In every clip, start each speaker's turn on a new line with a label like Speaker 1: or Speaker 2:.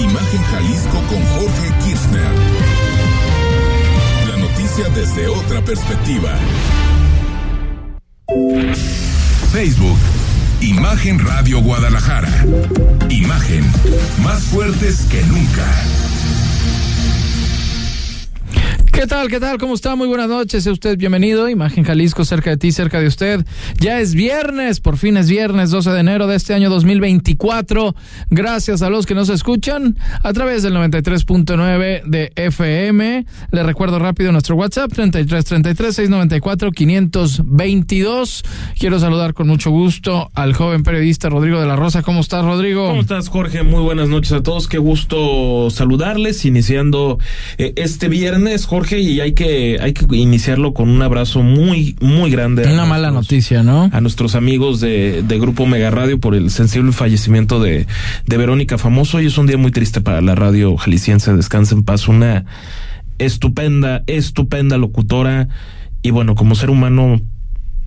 Speaker 1: Imagen Jalisco con Jorge Kirchner. La noticia desde otra perspectiva. Facebook. Imagen Radio Guadalajara. Imagen. Más fuertes que nunca.
Speaker 2: ¿Qué tal? ¿Qué tal? ¿Cómo está? Muy buenas noches. Sea usted bienvenido. Imagen Jalisco, cerca de ti, cerca de usted. Ya es viernes, por fin es viernes, 12 de enero de este año 2024. Gracias a los que nos escuchan a través del 93.9 de FM. Le recuerdo rápido nuestro WhatsApp, 3333 694 522. Quiero saludar con mucho gusto al joven periodista Rodrigo de la Rosa. ¿Cómo estás, Rodrigo?
Speaker 3: ¿Cómo estás, Jorge? Muy buenas noches a todos. Qué gusto saludarles, iniciando eh, este viernes, Jorge y hay que, hay que iniciarlo con un abrazo muy, muy grande.
Speaker 2: Una mala noticia, ¿no?
Speaker 3: A nuestros amigos de, de Grupo Mega Radio por el sensible fallecimiento de, de Verónica Famoso. Y es un día muy triste para la radio jalisciense. Descansa en paz. Una estupenda, estupenda locutora. Y bueno, como ser humano,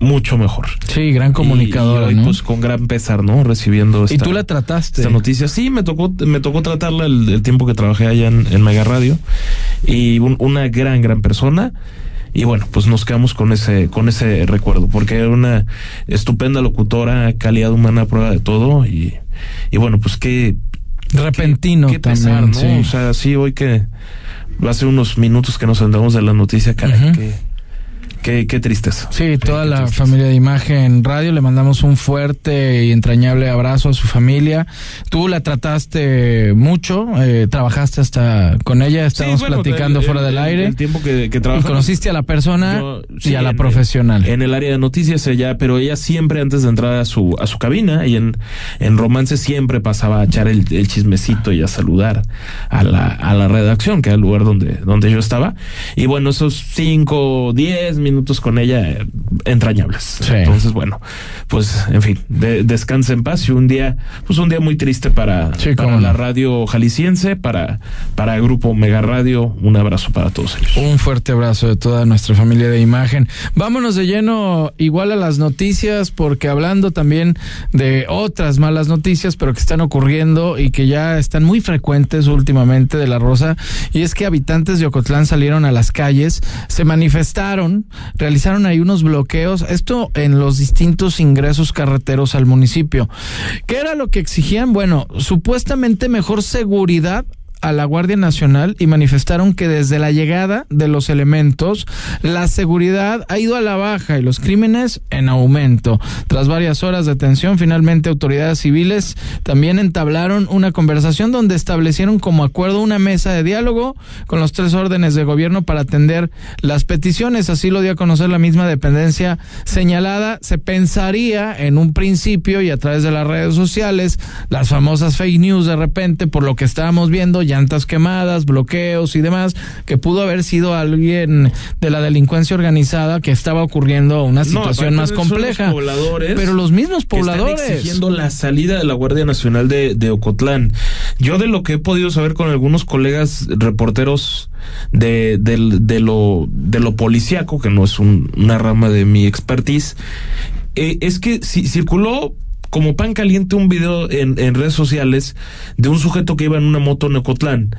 Speaker 3: mucho mejor.
Speaker 2: Sí, gran comunicadora.
Speaker 3: Y, hoy, pues con gran pesar, ¿no? Recibiendo esta,
Speaker 2: ¿Y tú la trataste?
Speaker 3: Esta noticia. Sí, me tocó, me tocó tratarla el, el tiempo que trabajé allá en, en Mega Radio. Y un, una gran, gran persona. Y bueno, pues nos quedamos con ese, con ese recuerdo, porque era una estupenda locutora, calidad humana, prueba de todo. Y, y bueno, pues qué.
Speaker 2: Repentino
Speaker 3: qué, qué pesar,
Speaker 2: también,
Speaker 3: ¿no?
Speaker 2: sí.
Speaker 3: O sea, sí, hoy que hace unos minutos que nos sentamos de la noticia, caray, que Qué, qué tristeza.
Speaker 2: Sí, toda la
Speaker 3: tristeza.
Speaker 2: familia de Imagen Radio, le mandamos un fuerte y entrañable abrazo a su familia. Tú la trataste mucho, eh, trabajaste hasta con ella, estábamos
Speaker 3: Sí, bueno,
Speaker 2: platicando
Speaker 3: el-
Speaker 2: fuera del
Speaker 3: el-
Speaker 2: aire.
Speaker 3: El tiempo que, que
Speaker 2: y conociste a la persona
Speaker 3: Yo,
Speaker 2: y a la
Speaker 3: en-
Speaker 2: profesional.
Speaker 3: En el área de noticias ella, pero ella siempre antes de entrar a su, a su cabina y en, en romance siempre pasaba a echar el, el chismecito y a saludar a la, a la redacción, que era el lugar donde, donde yo estaba. Y bueno, esos cinco, diez minutos con ella, eh, entrañables.
Speaker 2: Sí.
Speaker 3: Entonces, bueno, pues, en fin, de, descansa en paz y un día, pues un día muy triste para,
Speaker 2: Sí,
Speaker 3: para la radio jalisciense, para, para Grupo Mega Radio. Un abrazo para todos ellos.
Speaker 2: Un fuerte abrazo de toda nuestra familia de imagen. Vámonos de lleno igual a las noticias, porque hablando también de otras malas noticias, pero que están ocurriendo y que ya están muy frecuentes últimamente de la Rosa, y es que habitantes de Ocotlán salieron a las calles, se manifestaron, realizaron ahí unos bloqueos, esto en los distintos ingresos carreteros al municipio. ¿Qué era lo que exigían? Bueno, supuestamente mejor seguridad a la Guardia Nacional y manifestaron que desde la llegada de los elementos, la seguridad ha ido a la baja y los crímenes en aumento. Tras varias horas de tensión, finalmente autoridades civiles también entablaron una conversación donde establecieron como acuerdo una mesa de diálogo con los tres órdenes de gobierno para atender las peticiones. Así lo dio a conocer la misma dependencia señalada. Se pensaría en un principio y a través de las redes sociales, las famosas fake news de repente, por lo que estábamos viendo, llantas quemadas, bloqueos y demás, que pudo haber sido alguien de la delincuencia organizada que estaba ocurriendo una situación
Speaker 3: No,
Speaker 2: más compleja.
Speaker 3: Los pobladores
Speaker 2: Pero los mismos
Speaker 3: que están
Speaker 2: pobladores.
Speaker 3: exigiendo la salida de la Guardia Nacional de, de Ocotlán. Yo de lo que he podido saber con algunos colegas reporteros de, del- de lo de lo policíaco, que no es un- una rama de mi expertise, eh, es que si, circuló como pan caliente un video en, en redes sociales de un sujeto que iba en una moto en Ocotlán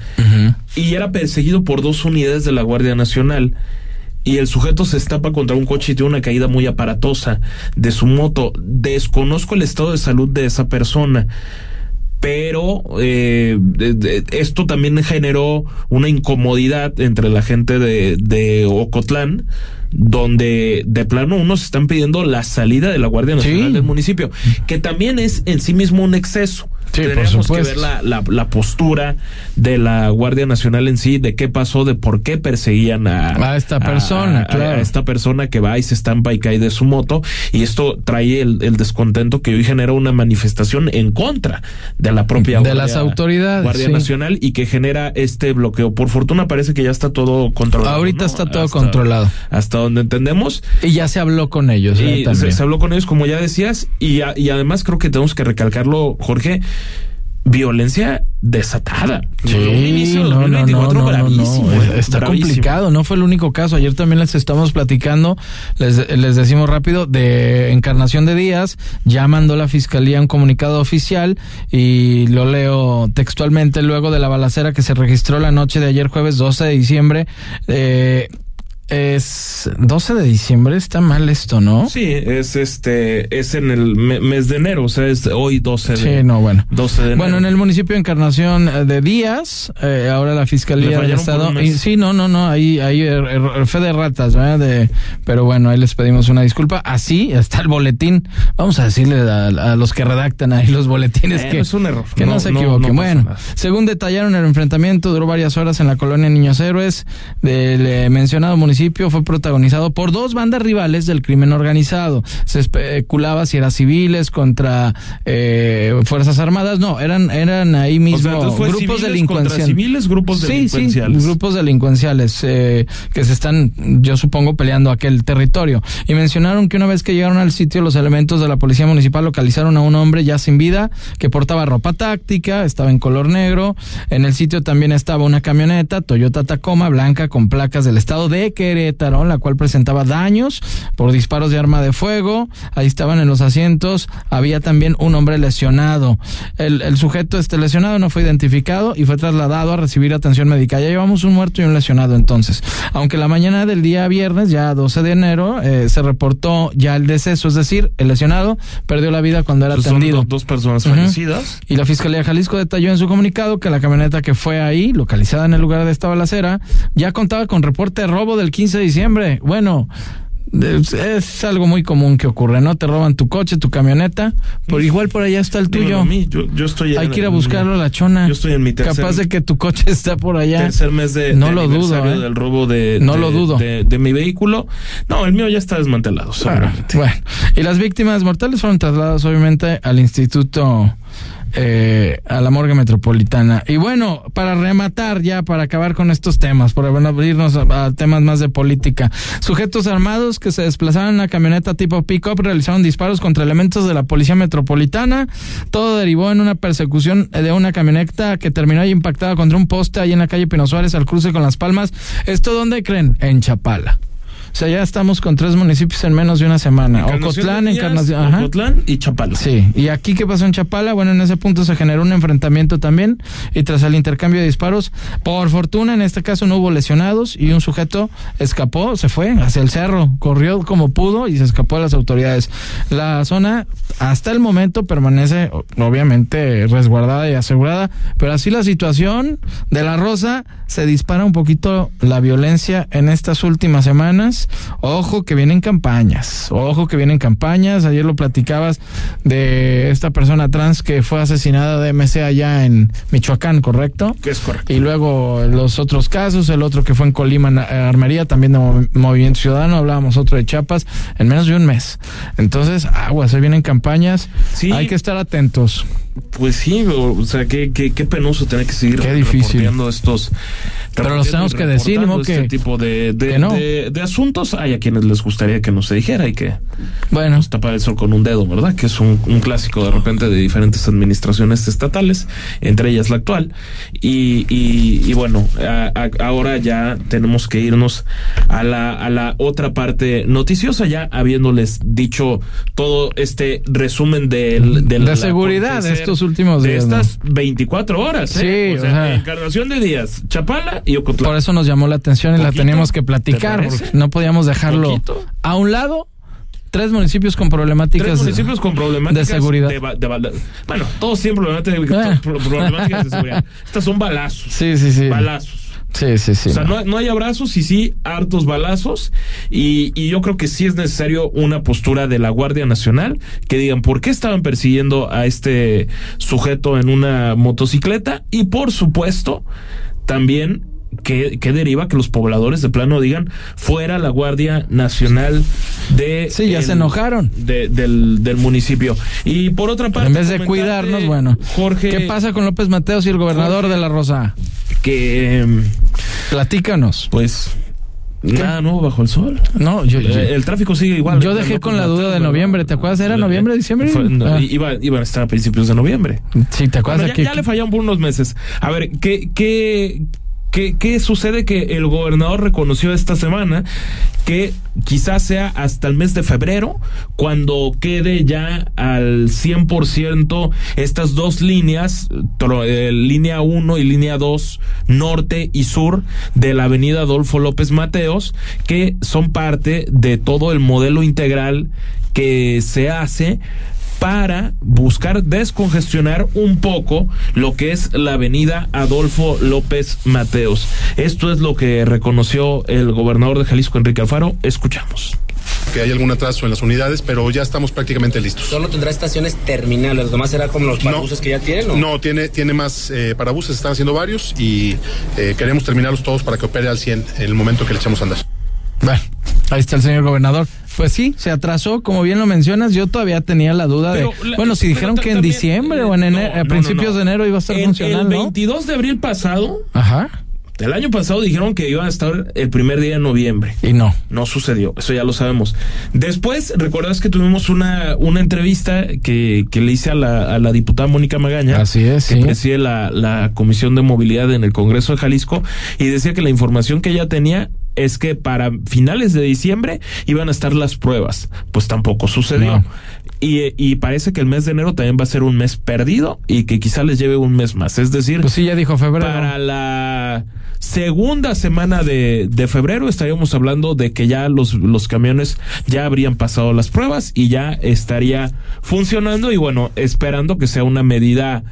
Speaker 3: y era perseguido por dos unidades de la Guardia Nacional. Y el sujeto se estapa contra un coche y tiene una caída muy aparatosa de su moto. Desconozco el estado de salud de esa persona. Pero eh, esto también generó una incomodidad entre la gente de, de Ocotlán, donde de plano unos están pidiendo la salida de la Guardia Nacional
Speaker 2: Sí.
Speaker 3: del municipio, que también es en sí mismo un exceso.
Speaker 2: Sí,
Speaker 3: Tendríamos que ver la, la, la postura de la Guardia Nacional en sí, de qué pasó, de por qué perseguían a,
Speaker 2: A esta persona,
Speaker 3: a- a-
Speaker 2: claro.
Speaker 3: a esta persona que va y se estampa y cae de su moto. Y esto trae el, el descontento que hoy genera una manifestación en contra de la propia
Speaker 2: De
Speaker 3: Guardia-
Speaker 2: las autoridades,
Speaker 3: Guardia
Speaker 2: sí.
Speaker 3: Nacional y que genera este bloqueo. Por fortuna parece que ya está todo controlado.
Speaker 2: Ahorita
Speaker 3: ¿no?
Speaker 2: está todo
Speaker 3: Hasta-
Speaker 2: controlado.
Speaker 3: Hasta donde entendemos.
Speaker 2: Y ya se habló con ellos. ¿eh?
Speaker 3: Y se, se habló con ellos, como ya decías, y, a- y además creo que tenemos que recalcarlo, Jorge. Violencia desatada.
Speaker 2: Sí,
Speaker 3: un inicio
Speaker 2: no, no,
Speaker 3: 2024
Speaker 2: no, no,
Speaker 3: bravísimo,
Speaker 2: no, Está
Speaker 3: bravísimo.
Speaker 2: complicado, no fue el único caso. Ayer también les estamos platicando, les, les decimos rápido, de Encarnación de Díaz, ya mandó la fiscalía un comunicado oficial y lo leo textualmente luego de la balacera que se registró la noche de ayer jueves 12 de diciembre. Eh, es 12 de diciembre, está mal esto, ¿no?
Speaker 3: Sí, es este, es en el me- mes de enero, o sea, es hoy 12 de
Speaker 2: Sí, no, bueno.
Speaker 3: 12 de enero.
Speaker 2: Bueno, en el municipio de Encarnación eh, de Díaz, eh, ahora la Fiscalía del Estado... y- sí, no, no, no, ahí hay er- er- fe de ratas, ¿verdad? De, pero bueno, ahí les pedimos una disculpa. Así está el boletín. Vamos a decirle a, a los que redactan ahí los boletines
Speaker 3: Eh,
Speaker 2: que,
Speaker 3: es un error.
Speaker 2: que no,
Speaker 3: No,
Speaker 2: se
Speaker 3: no,
Speaker 2: equivoquen.
Speaker 3: no
Speaker 2: bueno, según detallaron el enfrentamiento, duró varias horas en la colonia Niños Héroes del eh, mencionado municipio. Fue protagonizado por dos bandas rivales del crimen organizado. Se especulaba si eran civiles contra eh, Fuerzas Armadas. No, eran, eran ahí
Speaker 3: O
Speaker 2: mismo
Speaker 3: sea, entonces fue
Speaker 2: grupos delincuenciales.
Speaker 3: civiles, grupos
Speaker 2: Sí,
Speaker 3: delincuenciales.
Speaker 2: sí, grupos delincuenciales eh, que se están, yo supongo, peleando aquel territorio. Y mencionaron que una vez que llegaron al sitio, los elementos de la policía municipal localizaron a un hombre ya sin vida que portaba ropa táctica, estaba en color negro. En el sitio también estaba una camioneta Toyota Tacoma blanca con placas del estado de Querétaro, la cual presentaba daños por disparos de arma de fuego. Ahí estaban en los asientos. Había también un hombre lesionado. El, el sujeto este lesionado no fue identificado y fue trasladado a recibir atención médica. Ya llevamos un muerto y un lesionado entonces. Aunque la mañana del día viernes, ya 12 de enero, eh, se reportó ya el deceso, es decir, el lesionado perdió la vida cuando era
Speaker 3: son
Speaker 2: atendido.
Speaker 3: do- dos personas fallecidas.
Speaker 2: Y la Fiscalía de Jalisco detalló en su comunicado que la camioneta que fue ahí, localizada en el lugar de esta balacera, ya contaba con reporte de robo del 15 de diciembre. Bueno, es, algo muy común que ocurre, ¿no? Te roban tu coche, tu camioneta, por igual por allá está el tuyo.
Speaker 3: a mí, yo, yo estoy
Speaker 2: Hay que ir a buscarlo a la chona.
Speaker 3: Yo estoy en mi tercer,
Speaker 2: Capaz de que tu coche está por allá.
Speaker 3: tercer mes de,
Speaker 2: No
Speaker 3: de
Speaker 2: lo dudo, ¿eh?
Speaker 3: del robo de,
Speaker 2: No
Speaker 3: de-
Speaker 2: lo dudo.
Speaker 3: de, de mi vehículo. No, el mío ya está desmantelado,
Speaker 2: Ah,
Speaker 3: seguramente.
Speaker 2: bueno, y las víctimas mortales fueron trasladadas obviamente al instituto, eh, a la morgue metropolitana. Y bueno, para rematar ya, para acabar con estos temas, bueno, abrirnos a, a temas más de política. Sujetos armados que se desplazaron en una camioneta tipo pick-up realizaron disparos contra elementos de la policía metropolitana. Todo derivó en una persecución de una camioneta que terminó ahí impactada contra un poste ahí en la calle Pino Suárez al cruce con Las Palmas. ¿Esto dónde creen? En Chapala. O sea, ya estamos con tres municipios en menos de una semana. Ocotlán,
Speaker 3: Díaz,
Speaker 2: Encarnación. Ajá.
Speaker 3: Ocotlán y Chapala.
Speaker 2: Sí, y aquí qué pasó en Chapala, bueno, en ese punto se generó un enfrentamiento también y tras el intercambio de disparos, por fortuna en este caso no hubo lesionados y un sujeto escapó, se fue hacia el cerro, corrió como pudo y se escapó de las autoridades. La zona hasta el momento permanece obviamente resguardada y asegurada, pero así la situación de la Rosa se dispara un poquito la violencia en estas últimas semanas. Ojo que vienen campañas, ojo que vienen campañas. Ayer lo platicabas de esta persona trans que fue asesinada de MC allá en Michoacán, ¿correcto?
Speaker 3: Que es correcto.
Speaker 2: Y luego los otros casos, el otro que fue en Colima, en, Armería, también de Movi- Movimiento Ciudadano, hablábamos otro de Chiapas, en menos de un mes. Entonces, aguas, se vienen campañas,
Speaker 3: Sí.
Speaker 2: hay que estar atentos.
Speaker 3: Pues sí, o sea, qué, qué, qué penoso tener que seguir
Speaker 2: Qué difícil.
Speaker 3: reporteando estos.
Speaker 2: Pero los tenemos que decir, ¿no?
Speaker 3: Este
Speaker 2: Que-
Speaker 3: tipo de, de,
Speaker 2: que no.
Speaker 3: de- de asuntos hay a quienes les gustaría que no se dijera y que
Speaker 2: Bueno,
Speaker 3: pues, tapar el sol con un dedo, ¿verdad? Que es un, un clásico de repente de diferentes administraciones estatales, entre ellas la actual. Y, y, y bueno, a- a- ahora ya tenemos que irnos a la, a la otra parte noticiosa, ya habiéndoles dicho todo este resumen del, del
Speaker 2: De seguridad
Speaker 3: acontecer
Speaker 2: estos últimos días,
Speaker 3: De estas 24 horas. ¿eh?
Speaker 2: Sí,
Speaker 3: o sea. Encarnación de Díaz, Chapala y Ocotlán.
Speaker 2: por eso nos llamó la atención y la teníamos que
Speaker 3: ¿Te
Speaker 2: platicar, porque no podíamos dejarlo
Speaker 3: ¿Poquito?
Speaker 2: a un lado. Tres municipios con problemáticas
Speaker 3: Tres municipios con problemáticas
Speaker 2: de seguridad.
Speaker 3: de bala- bueno, todos tienen problemáticas, pro- problemáticas de seguridad. Estas son balazos.
Speaker 2: Sí, sí, sí.
Speaker 3: Balazos.
Speaker 2: Sí, sí, sí.
Speaker 3: O sea,
Speaker 2: no.
Speaker 3: no, hay abrazos y sí hartos balazos. Y, y yo creo que sí es necesario una postura de la Guardia Nacional que digan por qué estaban persiguiendo a este sujeto en una motocicleta. Y por supuesto, también que, que deriva que los pobladores de plano digan fuera la Guardia Nacional de
Speaker 2: Sí, ya se enojaron.
Speaker 3: de- del, del municipio. Y por otra parte,
Speaker 2: en vez de cuidarnos, bueno.
Speaker 3: Jorge,
Speaker 2: ¿Qué pasa con López Mateos y el gobernador
Speaker 3: Jorge.
Speaker 2: de La Rosa?
Speaker 3: que
Speaker 2: Platícanos.
Speaker 3: pues Nada nuevo bajo el sol.
Speaker 2: No, yo, yo-
Speaker 3: Eh, el tráfico sigue igual.
Speaker 2: Yo dejé con la duda de noviembre, ¿te acuerdas? ¿Era noviembre, diciembre?
Speaker 3: Fue- no,
Speaker 2: Ah.
Speaker 3: iba- iban a estar a principios de noviembre.
Speaker 2: sí, ¿te acuerdas?
Speaker 3: Bueno, ya,
Speaker 2: que-
Speaker 3: ya le fallaron por unos meses. A ver, ¿qué, qué, qué, sucede que el gobernador reconoció esta semana? Que quizás sea hasta el mes de febrero, cuando quede ya al 100% estas dos líneas, eh, línea 1 y línea 2, norte y sur de la avenida Adolfo López Mateos, que son parte de todo el modelo integral que se hace para buscar descongestionar un poco lo que es la avenida Adolfo López Mateos. Esto es lo que reconoció el gobernador de Jalisco, Enrique Alfaro. Escuchamos.
Speaker 4: que hay algún atraso en las unidades, pero ya estamos prácticamente listos.
Speaker 5: Solo tendrá estaciones terminales, nomás será como los parabuses que ya tienen. ¿o?
Speaker 4: No, tiene, tiene más eh, parabuses, están haciendo varios y eh, queremos terminarlos todos para que opere al 100 en el momento que le echamos a andar.
Speaker 2: Bueno, ahí está el señor gobernador. Pues sí, se atrasó, como bien lo mencionas. Yo todavía tenía la duda
Speaker 3: Pero
Speaker 2: de.
Speaker 3: la-
Speaker 2: bueno, si dijeron que en
Speaker 3: también,
Speaker 2: diciembre
Speaker 3: eh,
Speaker 2: o en enero,
Speaker 3: no,
Speaker 2: a principios
Speaker 3: no.
Speaker 2: de enero iba a estar
Speaker 3: En
Speaker 2: funcional,
Speaker 3: El
Speaker 2: ¿no?
Speaker 3: 22 de abril pasado,
Speaker 2: Ajá.
Speaker 3: el año pasado dijeron que iban a estar el primer día de noviembre.
Speaker 2: Y no.
Speaker 3: No sucedió, eso ya lo sabemos. Después, recuerdas que tuvimos una, una entrevista que, que le hice a la, a la diputada Mónica Magaña.
Speaker 2: Así es,
Speaker 3: Que
Speaker 2: sí.
Speaker 3: preside la, la Comisión de Movilidad en el Congreso de Jalisco y decía que la información que ella tenía es que para finales de diciembre iban a estar las pruebas. Pues tampoco sucedió.
Speaker 2: No.
Speaker 3: Y, y parece que el mes de enero también va a ser un mes perdido y que quizá les lleve un mes más. Es decir,
Speaker 2: Pues sí, ya dijo febrero.
Speaker 3: para la segunda semana de, de febrero estaríamos hablando de que ya los, los camiones ya habrían pasado las pruebas y ya estaría funcionando y bueno, esperando que sea una medida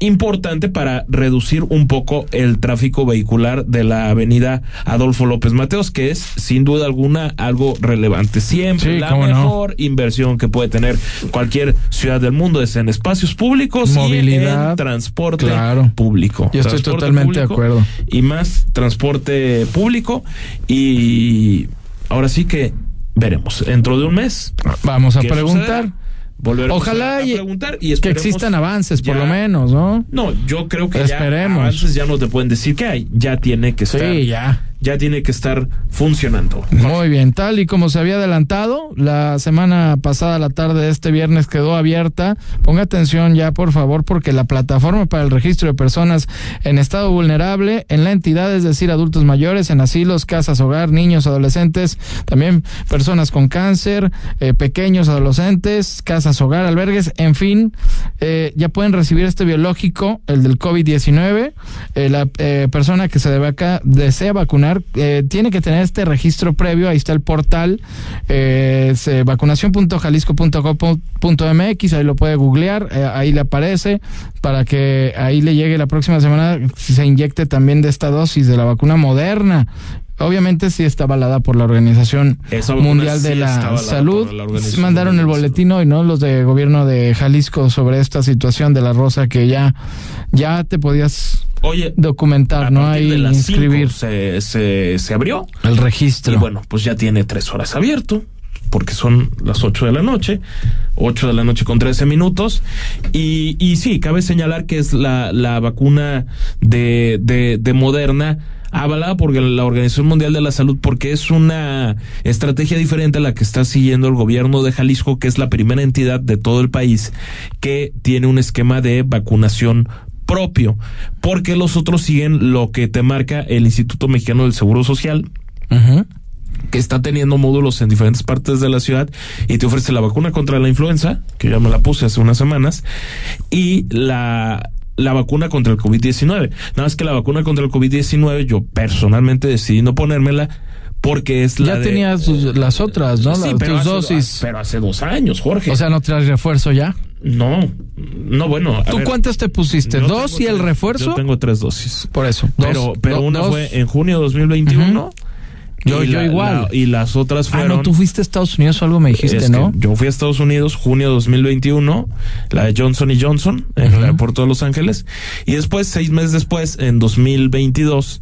Speaker 3: importante para reducir un poco el tráfico vehicular de la avenida Adolfo López Mateos, que es sin duda alguna algo relevante. Siempre
Speaker 2: Sí,
Speaker 3: la
Speaker 2: no.
Speaker 3: mejor inversión que puede tener cualquier ciudad del mundo es en espacios públicos y
Speaker 2: Movilidad,
Speaker 3: en transporte
Speaker 2: claro.
Speaker 3: público.
Speaker 2: Yo estoy
Speaker 3: Transporte
Speaker 2: totalmente de acuerdo.
Speaker 3: Y más transporte público y ahora sí que veremos. Dentro de un mes.
Speaker 2: Vamos a
Speaker 3: ¿qué
Speaker 2: preguntar.
Speaker 3: Volveremos
Speaker 2: Ojalá
Speaker 3: a, preguntar y
Speaker 2: que existan avances, por lo menos, ¿no?
Speaker 3: No, yo creo que
Speaker 2: Esperemos.
Speaker 3: ya avances ya no te pueden decir que hay. Ya tiene que estar.
Speaker 2: Sí, ya.
Speaker 3: Ya tiene que estar funcionando.
Speaker 2: Muy bien, tal y como se había adelantado, la semana pasada, la tarde de este viernes quedó abierta. Ponga atención ya, por favor, porque la plataforma para el registro de personas en estado vulnerable en la entidad, es decir, adultos mayores, en asilos, casas, hogar, niños, adolescentes, también personas con cáncer, eh, pequeños adolescentes, casas, hogar, albergues, en fin, eh, ya pueden recibir este biológico, el del COVID-19. Eh, la eh, persona que se debe acá, desea vacunar eh, tiene que tener este registro previo. Ahí está el portal eh, es, eh, vacunación.jalisco.gov.mx. Ahí lo puede googlear. eh, ahí le aparece para que ahí le llegue la próxima semana. Si se inyecte también de esta dosis de la vacuna moderna. Obviamente sí está avalada por la Organización Mundial de
Speaker 3: sí
Speaker 2: la Salud.
Speaker 3: la
Speaker 2: Mandaron el boletín hoy, ¿no? Los de gobierno de Jalisco sobre esta situación de la rosa que ya, ya te podías
Speaker 3: Oye,
Speaker 2: documentar,
Speaker 3: a
Speaker 2: ¿no? Ahí
Speaker 3: de las cinco
Speaker 2: inscribir
Speaker 3: se, se, se abrió.
Speaker 2: el registro.
Speaker 3: Y bueno, pues ya tiene tres horas abierto, porque son las ocho de la noche, ocho de la noche con trece minutos. Y, y sí, cabe señalar que es la, la vacuna de, de, de Moderna avalada por la Organización Mundial de la Salud porque es una estrategia diferente a la que está siguiendo el gobierno de Jalisco, que es la primera entidad de todo el país que tiene un esquema de vacunación propio, porque los otros siguen lo que te marca el Instituto Mexicano del Seguro Social, que está teniendo módulos en diferentes partes de la ciudad y te ofrece la vacuna contra la influenza, que ya me la puse hace unas semanas, y la la vacuna contra el COVID-19. Nada más que la vacuna contra el COVID-19 yo personalmente decidí no ponérmela porque es la
Speaker 2: Ya
Speaker 3: de-
Speaker 2: tenías tus- las otras, ¿no?
Speaker 3: Sí,
Speaker 2: Las-
Speaker 3: pero
Speaker 2: tus
Speaker 3: hace-
Speaker 2: dosis.
Speaker 3: Pero hace dos años, Jorge.
Speaker 2: O sea, no traes refuerzo ya.
Speaker 3: no, no, bueno.
Speaker 2: ¿Tú
Speaker 3: ver,
Speaker 2: cuántas te pusiste?
Speaker 3: yo
Speaker 2: ¿Dos y el
Speaker 3: tres-
Speaker 2: refuerzo?
Speaker 3: Yo tengo tres dosis.
Speaker 2: Por eso.
Speaker 3: Pero,
Speaker 2: Dos,
Speaker 3: pero
Speaker 2: do-
Speaker 3: una
Speaker 2: dos.
Speaker 3: fue en junio de 2021.
Speaker 2: Yo-
Speaker 3: y
Speaker 2: yo igual.
Speaker 3: y las otras
Speaker 2: Ah,
Speaker 3: fueron.
Speaker 2: no, tú fuiste a Estados Unidos o algo me dijiste, ¿no?
Speaker 3: yo fui a Estados Unidos junio de 2021, la de Johnson y Johnson, en el aeropuerto de Los Ángeles. Y después, seis meses después, en 2022,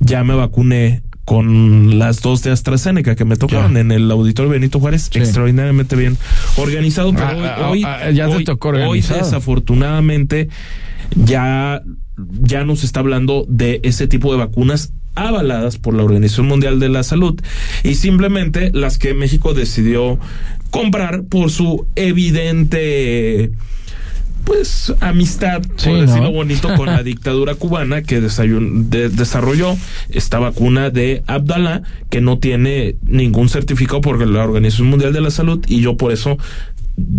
Speaker 3: ya me vacuné con las dos de AstraZeneca que me tocaron
Speaker 2: Ya.
Speaker 3: en el auditorio Benito Juárez,
Speaker 2: Sí.
Speaker 3: extraordinariamente bien organizado. Pero
Speaker 2: Ah,
Speaker 3: hoy,
Speaker 2: ah, ah, ya te tocó
Speaker 3: hoy
Speaker 2: organizado.
Speaker 3: desafortunadamente ya, ya nos está hablando de ese tipo de vacunas avaladas por la Organización Mundial de la Salud y simplemente las que México decidió comprar por su evidente pues amistad, por decirlo bonito, con la dictadura cubana que desarrolló esta vacuna de Abdallah que no tiene ningún certificado por la Organización Mundial de la Salud y yo por eso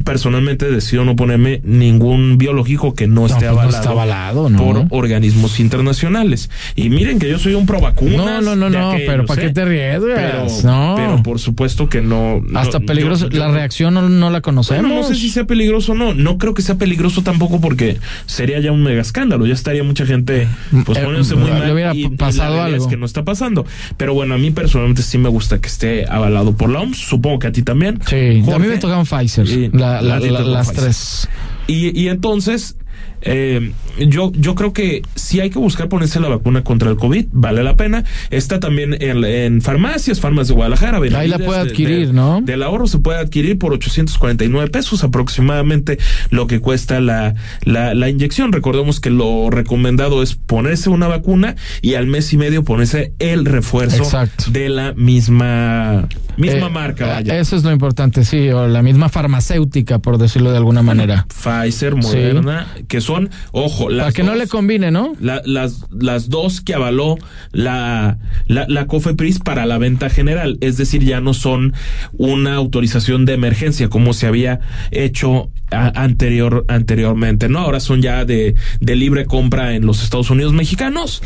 Speaker 3: personalmente decido no ponerme ningún biológico que no, esté
Speaker 2: pues
Speaker 3: avalado, por organismos internacionales. Y miren que yo soy un pro vacunas.
Speaker 2: No, no, no, no, pero ¿para qué te ríes?
Speaker 3: Pero, no. pero por supuesto que no.
Speaker 2: Hasta peligroso. la reacción no, la conocemos.
Speaker 3: no sé si sea peligroso o no. No creo que sea peligroso tampoco porque sería ya un mega escándalo. Ya estaría mucha gente pues eh, poniéndose muy mal.
Speaker 2: hubiera pasado algo.
Speaker 3: Es que no está pasando. Pero bueno, a mí personalmente sí me gusta que esté avalado por la OMS. Supongo que a ti también.
Speaker 2: Sí, a mí me tocan Pfizer las tres.
Speaker 3: Y, y entonces, eh, yo, yo creo que si hay que buscar ponerse la vacuna contra el COVID, vale la pena. Está también en, farmacias, farmacias de Guadalajara.
Speaker 2: Ahí la puede adquirir, ¿no?
Speaker 3: Del ahorro se puede adquirir por 849 pesos aproximadamente lo que cuesta la, la, la inyección. Recordemos que lo recomendado es ponerse una vacuna y al mes y medio ponerse el refuerzo de la misma, misma eh, marca. Vaya.
Speaker 2: Eso es lo importante, sí, o la misma farmacéutica, por decirlo de alguna manera.
Speaker 3: Pfizer, Moderna, que son ojo,
Speaker 2: las Para que no le combine, ¿no?
Speaker 3: las, las dos que avaló la, la, la COFEPRIS para la venta general, es decir, ya no son una autorización de emergencia como se había hecho anterior, anteriormente, ¿no? Ahora son ya de, de libre compra en los Estados Unidos mexicanos.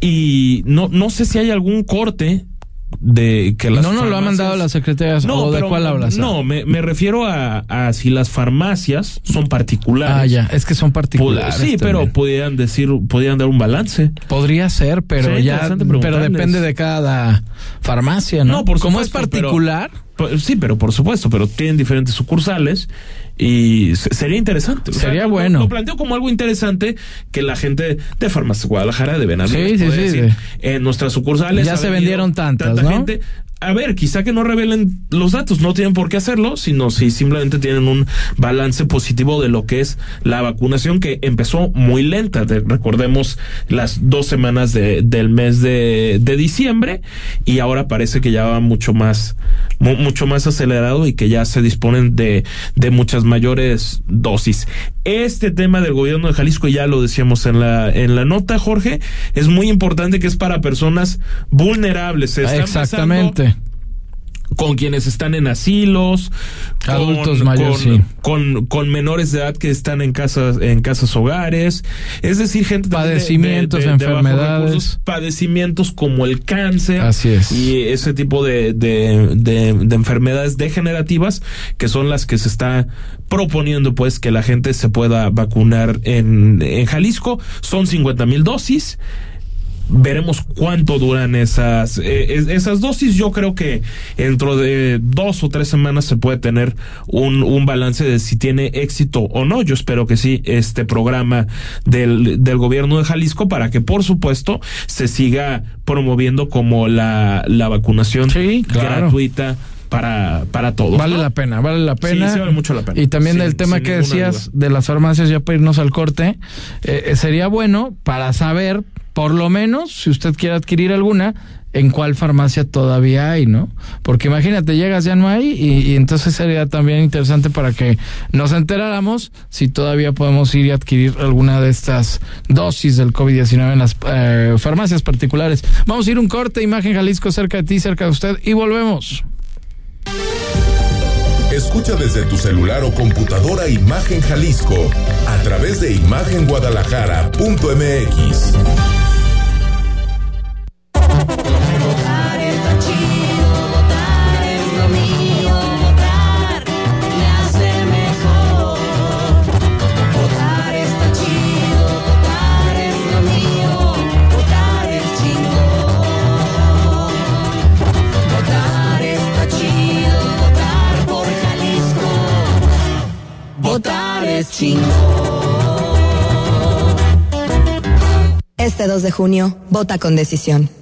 Speaker 3: Y no, no sé si hay algún corte de que las
Speaker 2: no nos lo ha mandado la secretaria no, de cuál hablas
Speaker 3: no me, me refiero a, a, si las farmacias son particulares.
Speaker 2: Ah ya es que son particulares
Speaker 3: sí pero podrían decir podrían dar un balance.
Speaker 2: Podría ser pero ya pero depende de cada farmacia no, no por como es particular
Speaker 3: sí pero por supuesto pero tienen diferentes sucursales y sería interesante.
Speaker 2: Sería bueno.
Speaker 3: Lo, planteo como algo interesante que la gente de Farmacia Guadalajara deben haber.
Speaker 2: Sí, sí, sí,
Speaker 3: En nuestras sucursales.
Speaker 2: Ya se vendieron tantas, tanta gente
Speaker 3: a ver, quizá que no revelen los datos, no tienen por qué hacerlo, sino si simplemente tienen un balance positivo de lo que es la vacunación que empezó muy lenta. recordemos las dos semanas de, del mes de, diciembre y ahora parece que ya va mucho más, mucho más acelerado y que ya se disponen de, de muchas mayores dosis. Este tema del gobierno de Jalisco, ya lo decíamos en la, en la nota, Jorge, es muy importante que es para personas vulnerables.
Speaker 2: Exactamente
Speaker 3: con quienes están en asilos,
Speaker 2: adultos mayores,
Speaker 3: con, con, menores de edad que están en casas, en casas hogares, es decir, gente
Speaker 2: padecimientos, enfermedades,
Speaker 3: padecimientos como el cáncer,
Speaker 2: así es,
Speaker 3: y ese tipo de, de, enfermedades degenerativas que son las que se está proponiendo, pues, que la gente se pueda vacunar en, en Jalisco, son 50 mil dosis veremos cuánto duran esas, eh, esas dosis. Yo creo que dentro de dos o tres semanas se puede tener un, un balance de si tiene éxito o no. Yo espero que sí, este programa del, del gobierno de Jalisco para que, por supuesto, se siga promoviendo como la, la vacunación gratuita para, para todos.
Speaker 2: Vale la pena, vale la pena.
Speaker 3: Sí, vale mucho la pena.
Speaker 2: Y también el tema que decías de las farmacias, ya para irnos al corte, eh, eh, sería bueno para saber por lo menos, si usted quiere adquirir alguna, en cuál farmacia todavía hay, ¿no? Porque imagínate, llegas, ya no hay, y, entonces sería también interesante para que nos enteráramos si todavía podemos ir y adquirir alguna de estas dosis del COVID-19 en las eh, farmacias particulares. Vamos a ir un corte, Imagen Jalisco, cerca de ti, cerca de usted, y volvemos.
Speaker 1: Escucha desde tu celular o computadora Imagen Jalisco a través de imagenguadalajara.mx.
Speaker 6: Este 2 de junio, vota con decisión.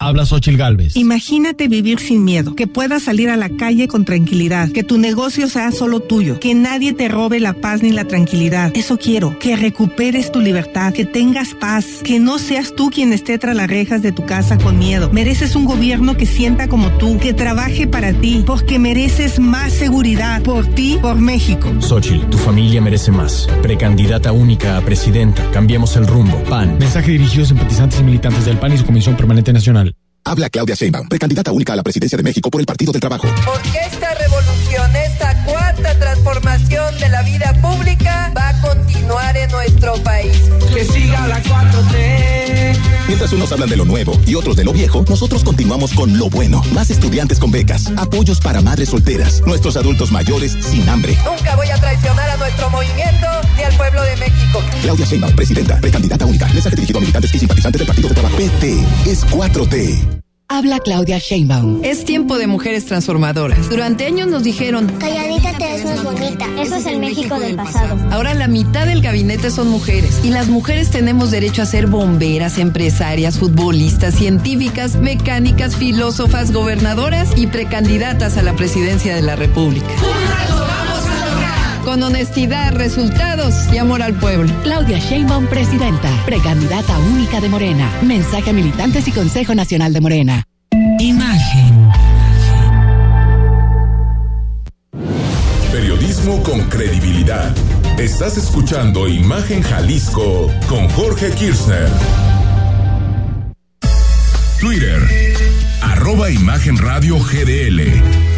Speaker 7: Habla Xochil Galvez.
Speaker 8: Imagínate vivir sin miedo, que puedas salir a la calle con tranquilidad, que tu negocio sea solo tuyo, que nadie te robe la paz ni la tranquilidad. Eso quiero, que recuperes tu libertad, que tengas paz, que no seas tú quien esté tras las rejas de tu casa con miedo. Mereces un gobierno que sienta como tú, que trabaje para ti, porque mereces más seguridad por ti, por México.
Speaker 7: Xochil, tu familia merece más. Precandidata única a presidenta. Cambiemos el rumbo. PAN.
Speaker 9: Mensaje dirigido a simpatizantes y militantes del PAN y su Comisión Permanente Nacional.
Speaker 10: Habla Claudia Sheinbaum, precandidata única a la presidencia de México por el Partido del Trabajo.
Speaker 11: Porque esta revolución, esta cuarta transformación de la vida pública va a continuar en nuestro país.
Speaker 12: Que siga la 4T.
Speaker 10: Mientras unos hablan de lo nuevo y otros de lo viejo, nosotros continuamos con lo bueno. Más estudiantes con becas, apoyos para madres solteras, nuestros adultos mayores sin hambre.
Speaker 11: Nunca voy a traicionar a nuestro movimiento ni al pueblo de México.
Speaker 10: Claudia Sheinbaum, presidenta, precandidata única. Mensaje dirigido a militantes y simpatizantes del Partido del Trabajo. PT es 4T.
Speaker 13: Habla Claudia Sheinbaum.
Speaker 14: Es tiempo de mujeres transformadoras. Durante años nos dijeron,
Speaker 15: calladita te ves más bonita. Eso es el México del pasado.
Speaker 14: Ahora la mitad del gabinete son mujeres y las mujeres tenemos derecho a ser bomberas, empresarias, futbolistas, científicas, mecánicas, filósofas, gobernadoras y precandidatas a la presidencia de la República con honestidad, resultados y amor al pueblo.
Speaker 13: Claudia Sheinbaum, presidenta, precandidata única de Morena. Mensaje a militantes y Consejo Nacional de Morena.
Speaker 6: Imagen.
Speaker 1: Periodismo con credibilidad. Estás escuchando Imagen Jalisco con Jorge Kirchner. Twitter, arroba Imagen Radio GDL.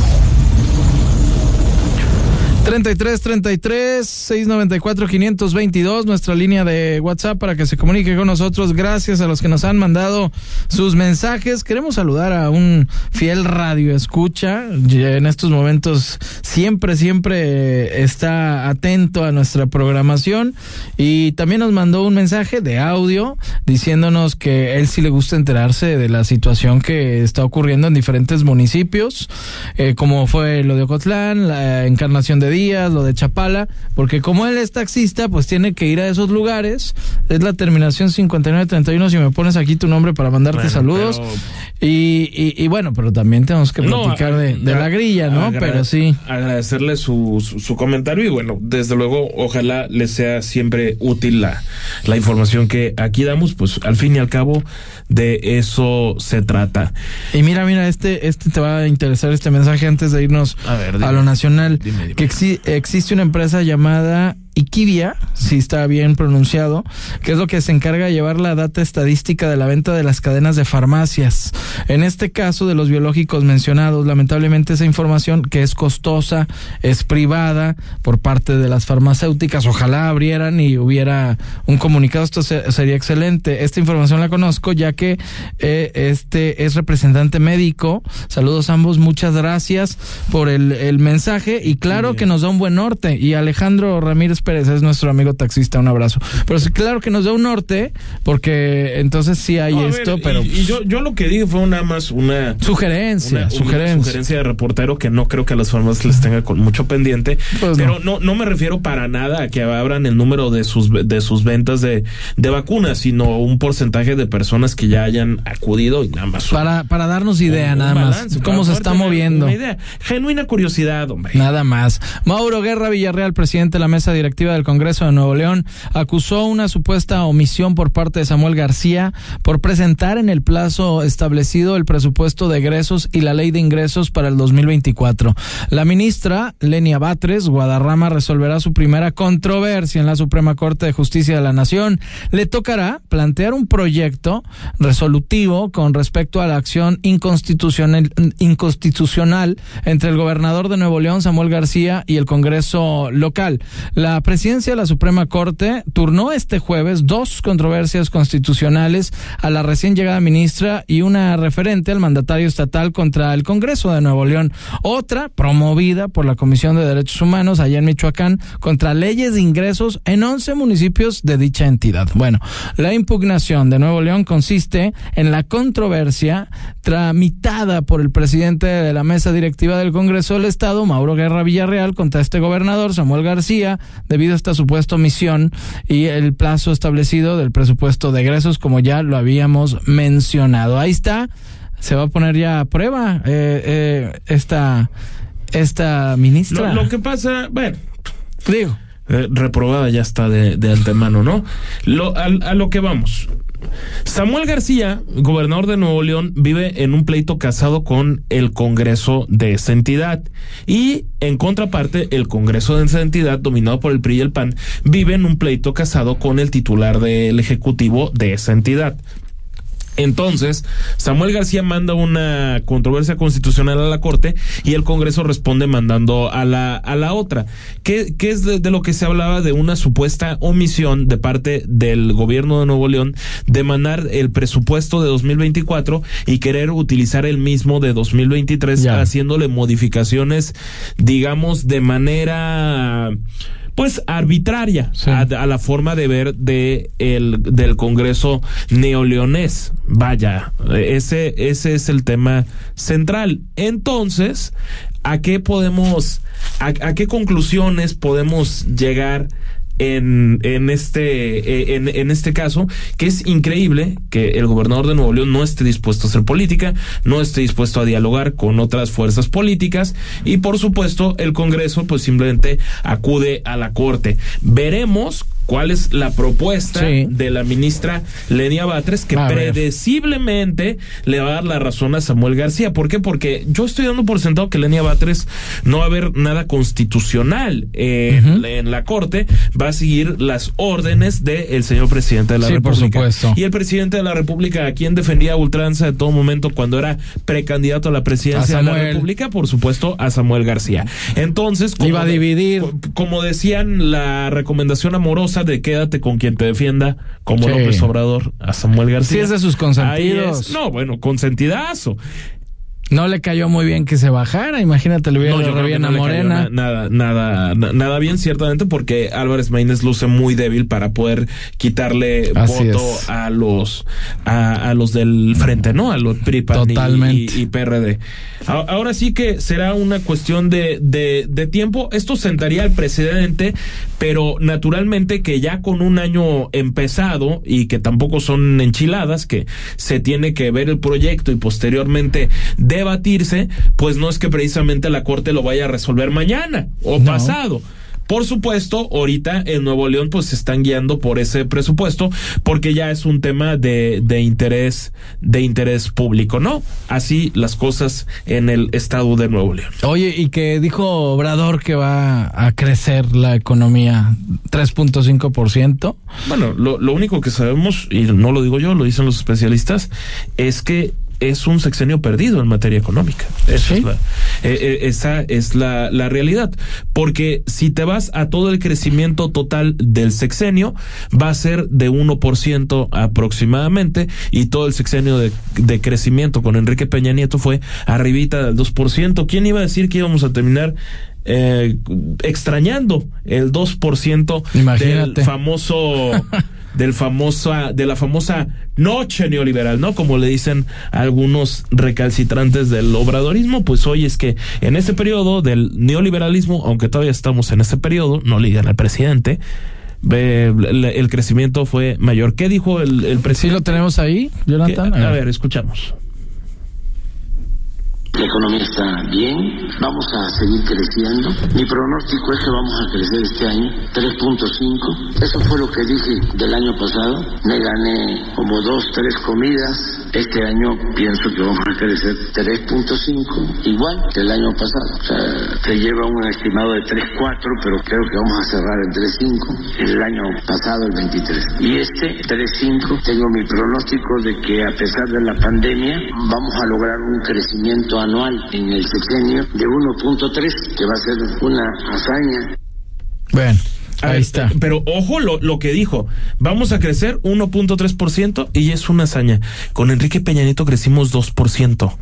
Speaker 2: 33 33 694 522 nuestra línea de WhatsApp para que se comunique con nosotros. Gracias a los que nos han mandado sus mensajes. Queremos saludar a un fiel radio escucha. En estos momentos siempre siempre está atento a nuestra programación y también nos mandó un mensaje de audio diciéndonos que él sí le gusta enterarse de la situación que está ocurriendo en diferentes municipios, eh, como fue lo de Ocotlán, la encarnación de días, lo de Chapala, porque como él es taxista, pues tiene que ir a esos lugares. Es la terminación 5931, si me pones aquí tu nombre para mandarte bueno, saludos. Pero... Y, y, y, bueno, pero también tenemos que platicar no, de, de, la grilla, ¿no? pero sí.
Speaker 3: Agradecerle su, su, su, comentario y bueno, desde luego, ojalá le sea siempre útil la, la información que aquí damos, pues al fin y al cabo de eso se trata.
Speaker 2: Y mira, mira, este, este te va a interesar este mensaje antes de irnos a, ver, dime, a lo nacional.
Speaker 3: Dime, dime.
Speaker 2: Que exi existe una empresa llamada Iquivia, si está bien pronunciado, que es lo que se encarga de llevar la data estadística de la venta de las cadenas de farmacias. En este caso de los biológicos mencionados, lamentablemente esa información que es costosa, es privada por parte de las farmacéuticas, ojalá abrieran y hubiera un comunicado, esto se, sería excelente. Esta información la conozco ya que eh, este es representante médico. Saludos a ambos, muchas gracias por el, el mensaje y claro sí. que nos da un buen norte. Y Alejandro Ramírez Pérez es nuestro amigo taxista, un abrazo. Pero sí, claro que nos da un norte, porque entonces sí hay
Speaker 3: No,
Speaker 2: esto,
Speaker 3: ver,
Speaker 2: pero
Speaker 3: y, y yo, yo lo que dije fue nada más una
Speaker 2: sugerencia,
Speaker 3: una, una
Speaker 2: sugerencia.
Speaker 3: de reportero que no creo que a las farmacias les tenga con mucho pendiente.
Speaker 2: Pues
Speaker 3: pero no. no, me refiero para nada a que abran el número de sus, de sus ventas de, de vacunas, sino un porcentaje de personas que ya hayan acudido y nada más.
Speaker 2: Para, para darnos idea,
Speaker 3: un
Speaker 2: nada
Speaker 3: balance,
Speaker 2: más, cómo se está moviendo.
Speaker 3: Una idea. Genuina curiosidad, hombre.
Speaker 2: Nada más. Mauro Guerra Villarreal, presidente de la mesa directiva directiva del Congreso de Nuevo León acusó una supuesta omisión por parte de Samuel García por presentar en el plazo establecido el presupuesto de egresos y la ley de ingresos para el 2024. La ministra Lenia Batres Guadarrama resolverá su primera controversia en la Suprema Corte de Justicia de la Nación. Le tocará plantear un proyecto resolutivo con respecto a la acción inconstitucional, inconstitucional entre el gobernador de Nuevo León, Samuel García, y el Congreso local. La presidencia de la Suprema Corte turnó este jueves dos controversias constitucionales a la recién llegada ministra y una referente al mandatario estatal contra el Congreso de Nuevo León. Otra promovida por la Comisión de Derechos Humanos allá en Michoacán contra leyes de ingresos en 11 municipios de dicha entidad. Bueno, la impugnación de Nuevo León consiste en la controversia tramitada por el presidente de la mesa directiva del Congreso del Estado, Mauro Guerra Villarreal, contra este gobernador, Samuel García, debido a esta supuesta omisión y el plazo establecido del presupuesto de egresos, como ya lo habíamos mencionado. Ahí está, se va a poner ya a prueba eh, eh, esta, esta ministra.
Speaker 3: Lo, lo que pasa, bueno,
Speaker 2: digo.
Speaker 3: Eh, reprobada ya está de, de antemano, ¿no? Lo, a, a lo que vamos. Samuel García, gobernador de Nuevo León, vive en un pleito casado con el Congreso de esa entidad. Y en contraparte, el Congreso de esa entidad, dominado por el PRI y el PAN, vive en un pleito casado con el titular del Ejecutivo de esa entidad. Entonces, Samuel García manda una controversia constitucional a la Corte y el Congreso responde mandando a la, a la otra. ¿Qué, qué es de, de, lo que se hablaba de una supuesta omisión de parte del gobierno de Nuevo León de mandar el presupuesto de 2024 y querer utilizar el mismo de 2023 ya. haciéndole modificaciones, digamos, de manera pues arbitraria sí. a, a, la forma de ver de el del Congreso neoleonés. Vaya, ese ese es el tema central. Entonces, ¿a qué podemos a, a qué conclusiones podemos llegar en, este en, en, este caso que es increíble que el gobernador de Nuevo León no esté dispuesto a hacer política, no esté dispuesto a dialogar con otras fuerzas políticas y por supuesto el Congreso pues simplemente acude a la corte. Veremos cuál es la propuesta sí. de la ministra Lenia Batres que predeciblemente le va a dar la razón a Samuel García. ¿Por qué? Porque yo estoy dando por sentado que Lenia Batres no va a haber nada constitucional eh, uh -huh. en la corte, va a seguir las órdenes del de señor presidente de la
Speaker 2: sí,
Speaker 3: República.
Speaker 2: Por supuesto.
Speaker 3: Y el presidente de la República, a quien defendía a ultranza de todo momento cuando era precandidato a la presidencia a de la República, por supuesto, a Samuel García. Entonces,
Speaker 2: como, iba a dividir.
Speaker 3: como decían la recomendación amorosa de quédate con quien te defienda, como sí. López Obrador, a Samuel García.
Speaker 2: Sí, es de sus consentidos.
Speaker 3: Es, no, bueno, consentidazo.
Speaker 2: No le cayó muy bien que se bajara, imagínate, le hubiera
Speaker 3: no,
Speaker 2: re bien
Speaker 3: no
Speaker 2: a Morena.
Speaker 3: Nada, nada, nada bien, ciertamente, porque Álvarez Maínez luce muy débil para poder quitarle
Speaker 2: Así
Speaker 3: voto
Speaker 2: es.
Speaker 3: a los a, a, los del frente, ¿no? A los PRIPAN y, y, y, PRD. Ahora sí que será una cuestión de, de, de tiempo. Esto sentaría al presidente, pero naturalmente que ya con un año empezado y que tampoco son enchiladas, que se tiene que ver el proyecto y posteriormente de debatirse, pues no es que precisamente la Corte lo vaya a resolver mañana o no. pasado. Por supuesto, ahorita en Nuevo León pues se están guiando por ese presupuesto porque ya es un tema de, de interés de interés público, ¿no? Así las cosas en el estado de Nuevo León.
Speaker 2: Oye, y que dijo Obrador que va a crecer la economía 3.5%.
Speaker 3: Bueno, lo, lo único que sabemos, y no lo digo yo, lo dicen los especialistas, es que es un sexenio perdido en materia económica. Esa
Speaker 2: ¿Sí?
Speaker 3: es, la, eh, eh, esa es la, la, realidad. Porque si te vas a todo el crecimiento total del sexenio, va a ser de 1% aproximadamente, y todo el sexenio de, de, crecimiento con Enrique Peña Nieto fue arribita del 2%. ¿Quién iba a decir que íbamos a terminar eh, extrañando el 2%
Speaker 2: Imagínate.
Speaker 3: del famoso del famosa de la famosa noche neoliberal, ¿no? Como le dicen algunos recalcitrantes del obradorismo, pues hoy es que en ese periodo del neoliberalismo, aunque todavía estamos en ese periodo, no le digan al presidente, el crecimiento fue mayor. ¿Qué dijo el, el presidente?
Speaker 2: Sí, lo tenemos ahí, Jonathan.
Speaker 3: A ver, escuchamos.
Speaker 16: La economía está bien, vamos a seguir creciendo. Mi pronóstico es que vamos a crecer este año 3.5. Eso fue lo que dije del año pasado. Me gané como dos, tres comidas. Este año pienso que vamos a crecer 3.5, igual que el año pasado. O sea, se lleva un estimado de 3.4, pero creo que vamos a cerrar en 3.5. El año pasado, el 23. Y este 3.5, tengo mi pronóstico de que a pesar de la pandemia, vamos a lograr un crecimiento anual en el sexenio de 1.3, que va a ser una hazaña.
Speaker 2: Bueno. Ahí
Speaker 3: ver,
Speaker 2: está.
Speaker 3: Pero ojo lo, lo que dijo. Vamos a crecer 1.3% y es una hazaña. Con Enrique Peña Nieto crecimos 2%.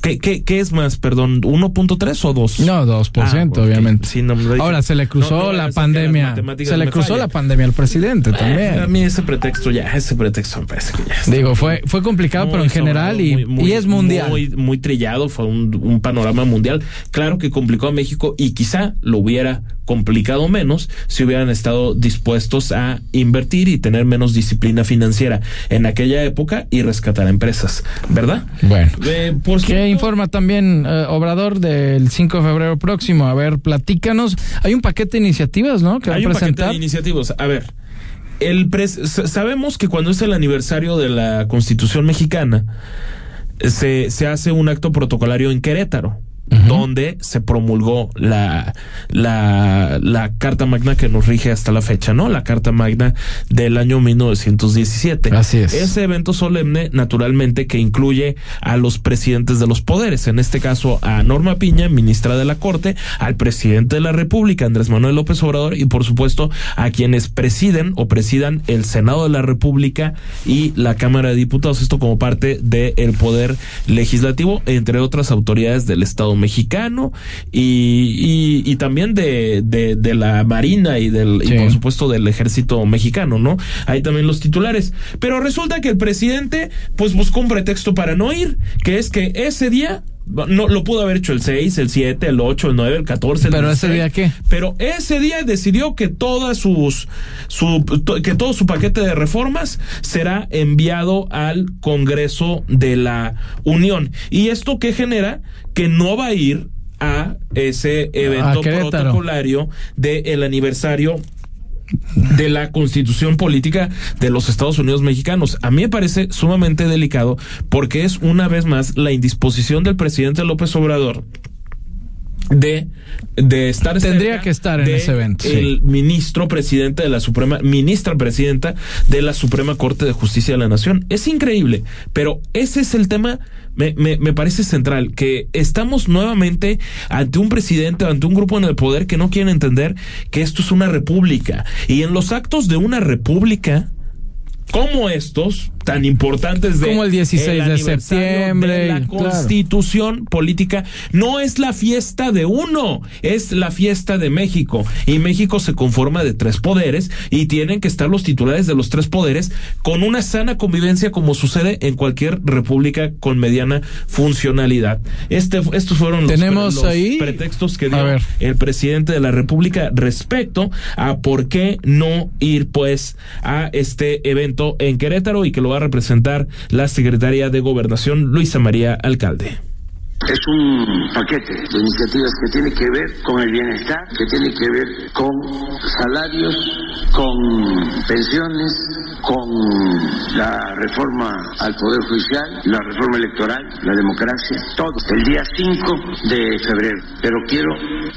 Speaker 3: ¿Qué, qué, qué es más, perdón? ¿1.3 o 2?
Speaker 2: No, 2%,
Speaker 3: Ah,
Speaker 2: obviamente.
Speaker 3: Sí, no.
Speaker 2: Ahora se le cruzó
Speaker 3: No, no,
Speaker 2: la pandemia. Se le cruzó la pandemia al presidente
Speaker 3: Eh, a
Speaker 2: también.
Speaker 3: mí ese pretexto ya, ese pretexto me parece que ya
Speaker 2: Digo, fue, fue complicado,
Speaker 3: muy
Speaker 2: pero en general y,
Speaker 3: muy-
Speaker 2: y es mundial.
Speaker 3: Muy, muy trillado, fue un, un panorama mundial. Claro que complicó a México y quizá lo hubiera complicado menos si hubieran estado dispuestos a invertir y tener menos disciplina financiera en aquella época y rescatar empresas, ¿verdad?
Speaker 2: Bueno.
Speaker 3: Eh, por
Speaker 2: ¿Qué informa también eh, Obrador del 5 de febrero próximo? A ver, platícanos. Hay un paquete de iniciativas, ¿no? Que va
Speaker 3: Hay
Speaker 2: a
Speaker 3: un paquete
Speaker 2: presentar.
Speaker 3: de iniciativas. A ver, el pres- sa- sabemos que cuando es el aniversario de la Constitución mexicana, se, se hace un acto protocolario en Querétaro. Donde se promulgó la, la, la Carta Magna que nos rige hasta la fecha, ¿no? La Carta Magna del año 1917.
Speaker 2: Así es.
Speaker 3: Ese evento solemne, naturalmente, que incluye a los presidentes de los poderes, en este caso a Norma Piña, ministra de la Corte, al presidente de la República, Andrés Manuel López Obrador, y por supuesto a quienes presiden o presidan el Senado de la República y la Cámara de Diputados, esto como parte del poder legislativo, entre otras autoridades del Estado mexicano y, y, y también de, de, de la Marina y del y por supuesto del ejército mexicano, ¿no? Hay también los titulares. Pero resulta que el presidente pues buscó un pretexto para no ir, que es que ese día no lo pudo haber hecho el 6, el 7, el 8, el 9, el 14, el
Speaker 2: Pero ese
Speaker 3: 16,
Speaker 2: día, ¿qué?
Speaker 3: Pero ese día decidió que todas sus su to- que todo su paquete de reformas será enviado al Congreso de la Unión. Y esto que genera que no va a ir a ese evento protocolario del aniversario de la constitución política de los Estados Unidos mexicanos. A mí me parece sumamente delicado porque es una vez más la indisposición del presidente López Obrador de, de estar
Speaker 2: Tendría que estar en
Speaker 3: de
Speaker 2: ese evento, sí.
Speaker 3: el ministro presidente de la Suprema ministra presidenta de la Suprema Corte de Justicia de la Nación es increíble pero ese es el tema me, me, me parece central que estamos nuevamente ante un presidente ante un grupo en el poder que no quieren entender que esto es una república. Y en los actos de una república como estos tan importantes de
Speaker 2: Como el 16 de septiembre,
Speaker 3: de la
Speaker 2: claro.
Speaker 3: constitución política. No es la fiesta de uno es la fiesta de México. Y México se conforma de tres poderes y tienen que estar los titulares de los tres poderes con una sana convivencia como sucede en cualquier república con mediana funcionalidad. Este estos fueron los,
Speaker 2: Tenemos
Speaker 3: los
Speaker 2: ahí-
Speaker 3: pretextos que dio el presidente de la República respecto a por qué no ir pues a este evento en Querétaro y que lo va a representar la secretaria de Gobernación Luisa María Alcalde.
Speaker 16: Es un paquete de iniciativas que tiene que ver con el bienestar, que tiene que ver con salarios, con pensiones, con la reforma al Poder Judicial, la reforma electoral, la democracia, todo. El día 5 de febrero. Pero quiero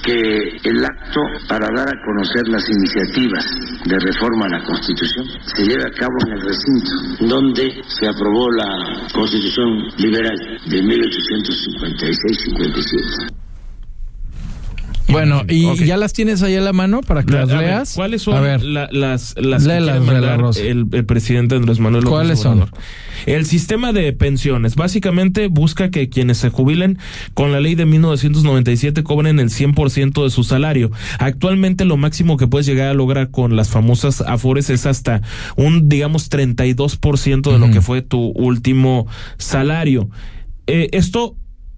Speaker 16: que el acto para dar a conocer las iniciativas de reforma a la Constitución se lleve a cabo en el recinto donde se aprobó la Constitución Liberal de 1856-57.
Speaker 2: Bueno, ¿y
Speaker 3: Ok.
Speaker 2: ya las tienes ahí a la mano para que
Speaker 3: La-
Speaker 2: las
Speaker 3: a ver,
Speaker 2: leas?
Speaker 3: ¿Cuáles son
Speaker 2: A ver,
Speaker 3: la- las, las que mandar
Speaker 2: Rosa.
Speaker 3: el, el presidente Andrés Manuel López
Speaker 2: ¿Cuáles son?
Speaker 3: Obrador? El sistema de pensiones básicamente busca que quienes se jubilen con la ley de 1997 cobren el 100% de su salario. Actualmente lo máximo que puedes llegar a lograr con las famosas afores es hasta un, digamos, 32% de lo que fue tu último salario. Eh, esto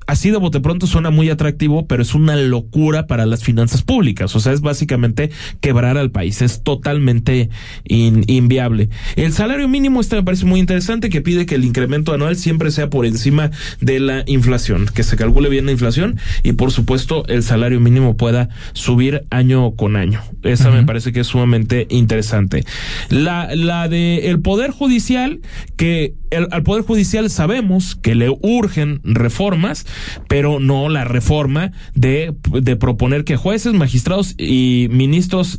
Speaker 3: así de bote pronto suena muy atractivo, pero es una locura para las finanzas públicas. O sea, es básicamente quebrar al país. Es totalmente inviable. El salario mínimo, este me parece muy interesante, que pide que el incremento anual siempre sea por encima de la inflación, que se calcule bien la inflación y por supuesto el salario mínimo pueda subir año con año. Esa me parece que es sumamente interesante. La, la de el Poder Judicial, que el, al Poder Judicial sabemos que le urgen reformas, pero no la reforma de, de proponer que jueces, magistrados y ministros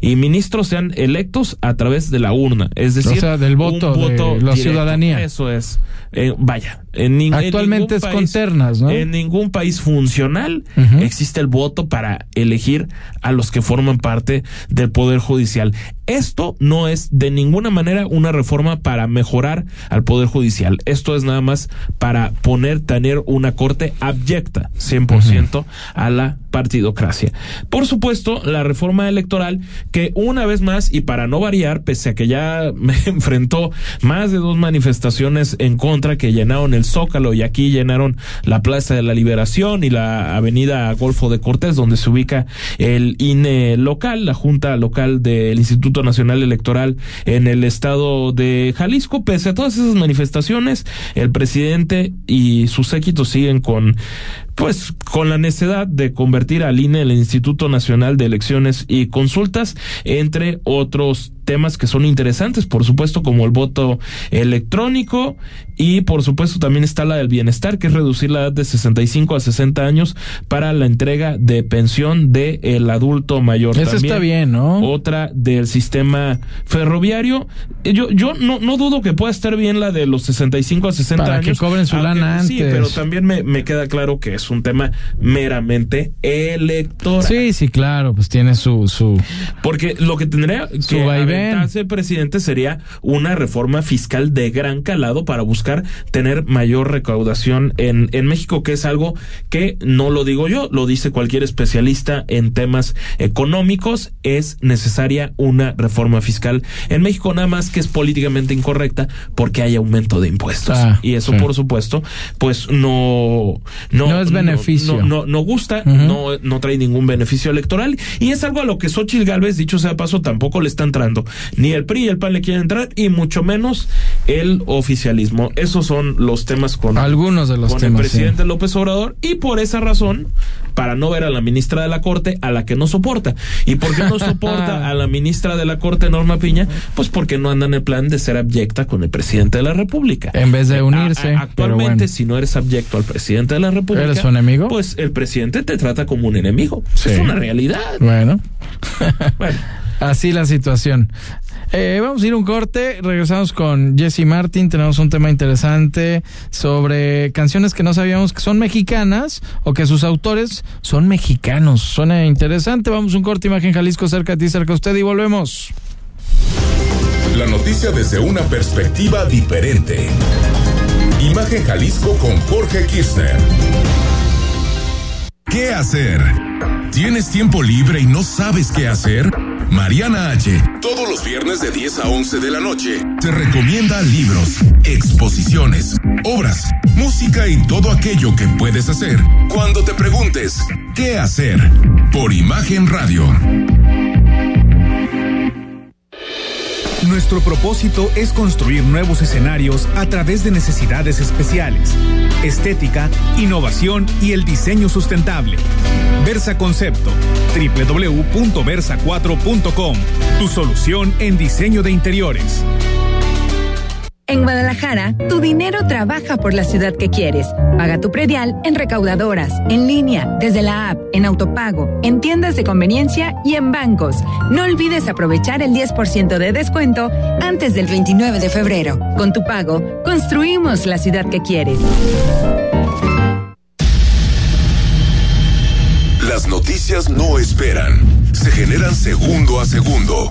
Speaker 3: y ministros sean electos a través de la urna, es decir,
Speaker 2: o sea, del voto, de la ciudadanía.
Speaker 3: Eso es. Eh, vaya, en,
Speaker 2: actualmente es con ternas, ¿no?
Speaker 3: En ningún país funcional existe el voto para elegir a los que forman parte del poder judicial. Esto no es de ninguna manera una reforma para mejorar al poder judicial. Esto es nada más para poner tener una corte abyecta 100% a la partidocracia. Por supuesto, la reforma electoral que una vez más y para no variar, pese a que ya me enfrentó más de dos manifestaciones en contra que llenaron el Zócalo y aquí llenaron la Plaza de la Liberación y la Avenida Golfo de Cortés donde se ubica el INE local, la Junta Local del Instituto Nacional Electoral en el estado de Jalisco. Pese a todas esas manifestaciones, el presidente y sus séquitos siguen con pues con la necesidad de convertir al INE el Instituto Nacional de Elecciones y Consultas, entre otros temas que son interesantes, por supuesto, como el voto electrónico y por supuesto también está la del bienestar, que es reducir la edad de 65 a 60 años para la entrega de pensión del el adulto mayor.
Speaker 2: Eso está bien, ¿no?
Speaker 3: Otra del sistema ferroviario. Yo, yo no, no dudo que pueda estar bien la de los 65 a 60
Speaker 2: para
Speaker 3: años.
Speaker 2: que cobren su lana antes.
Speaker 3: Sí, pero también me, me queda claro que es un tema meramente electoral.
Speaker 2: Sí, sí, claro, pues tiene su... su
Speaker 3: Porque lo que tendría que aventarse el presidente sería una reforma fiscal de gran calado para buscar tener mayor recaudación en, en México, que es algo que no lo digo yo, lo dice cualquier especialista en temas económicos, es necesaria una reforma fiscal en México, nada más que es políticamente incorrecta porque hay aumento de impuestos.
Speaker 2: Ah,
Speaker 3: y eso,
Speaker 2: sí.
Speaker 3: por supuesto, pues no, no,
Speaker 2: No es beneficio.
Speaker 3: No, no, no gusta, no, no trae ningún beneficio electoral y es algo a lo que Xochitl Galvez, dicho sea paso, tampoco le está entrando. Ni el PRI y el PAN le quieren entrar y mucho menos el oficialismo. Esos son los temas con,
Speaker 2: Algunos de los
Speaker 3: con
Speaker 2: temas,
Speaker 3: el presidente López Obrador y por esa razón, para no ver a la ministra de la Corte, a la que no soporta. ¿Y por qué no soporta a la ministra de la Corte, Norma Piña? Pues porque no anda en el plan de ser abyecta con el presidente de la República.
Speaker 2: En vez de unirse,
Speaker 3: A- a-
Speaker 2: pero
Speaker 3: actualmente,
Speaker 2: bueno.
Speaker 3: si no eres abyecto al presidente de la República,
Speaker 2: ¿Eres su enemigo?
Speaker 3: Pues el presidente te trata como un enemigo.
Speaker 2: Sí.
Speaker 3: Es una realidad.
Speaker 2: Bueno.
Speaker 3: Bueno.
Speaker 2: Así la situación. Eh, vamos a ir a un corte, regresamos con Jesse Martin, tenemos un tema interesante sobre canciones que no sabíamos que son mexicanas o que sus autores son mexicanos. Suena interesante, vamos a un corte, Imagen Jalisco, cerca de ti, cerca de usted y volvemos.
Speaker 1: La noticia desde una perspectiva diferente. Imagen Jalisco con Jorge Kirchner. ¿Qué hacer? ¿Tienes tiempo libre y no sabes qué hacer? Mariana H. Todos los viernes de 10 a 11 de la noche te recomienda libros, exposiciones, obras, música y todo aquello que puedes hacer cuando te preguntes ¿qué hacer? Por Imagen Radio.
Speaker 17: Nuestro propósito es construir nuevos escenarios a través de necesidades especiales, estética, innovación y el diseño sustentable. Versa Concepto, www.versa4.com, tu solución en diseño de interiores.
Speaker 6: En Guadalajara, tu dinero trabaja por la ciudad que quieres. Paga tu predial en recaudadoras, en línea, desde la app, en autopago, en tiendas de conveniencia y en bancos. No olvides aprovechar el 10% de descuento antes del 29 de febrero. Con tu pago, construimos la ciudad que quieres.
Speaker 1: Las noticias no esperan, se generan segundo a segundo.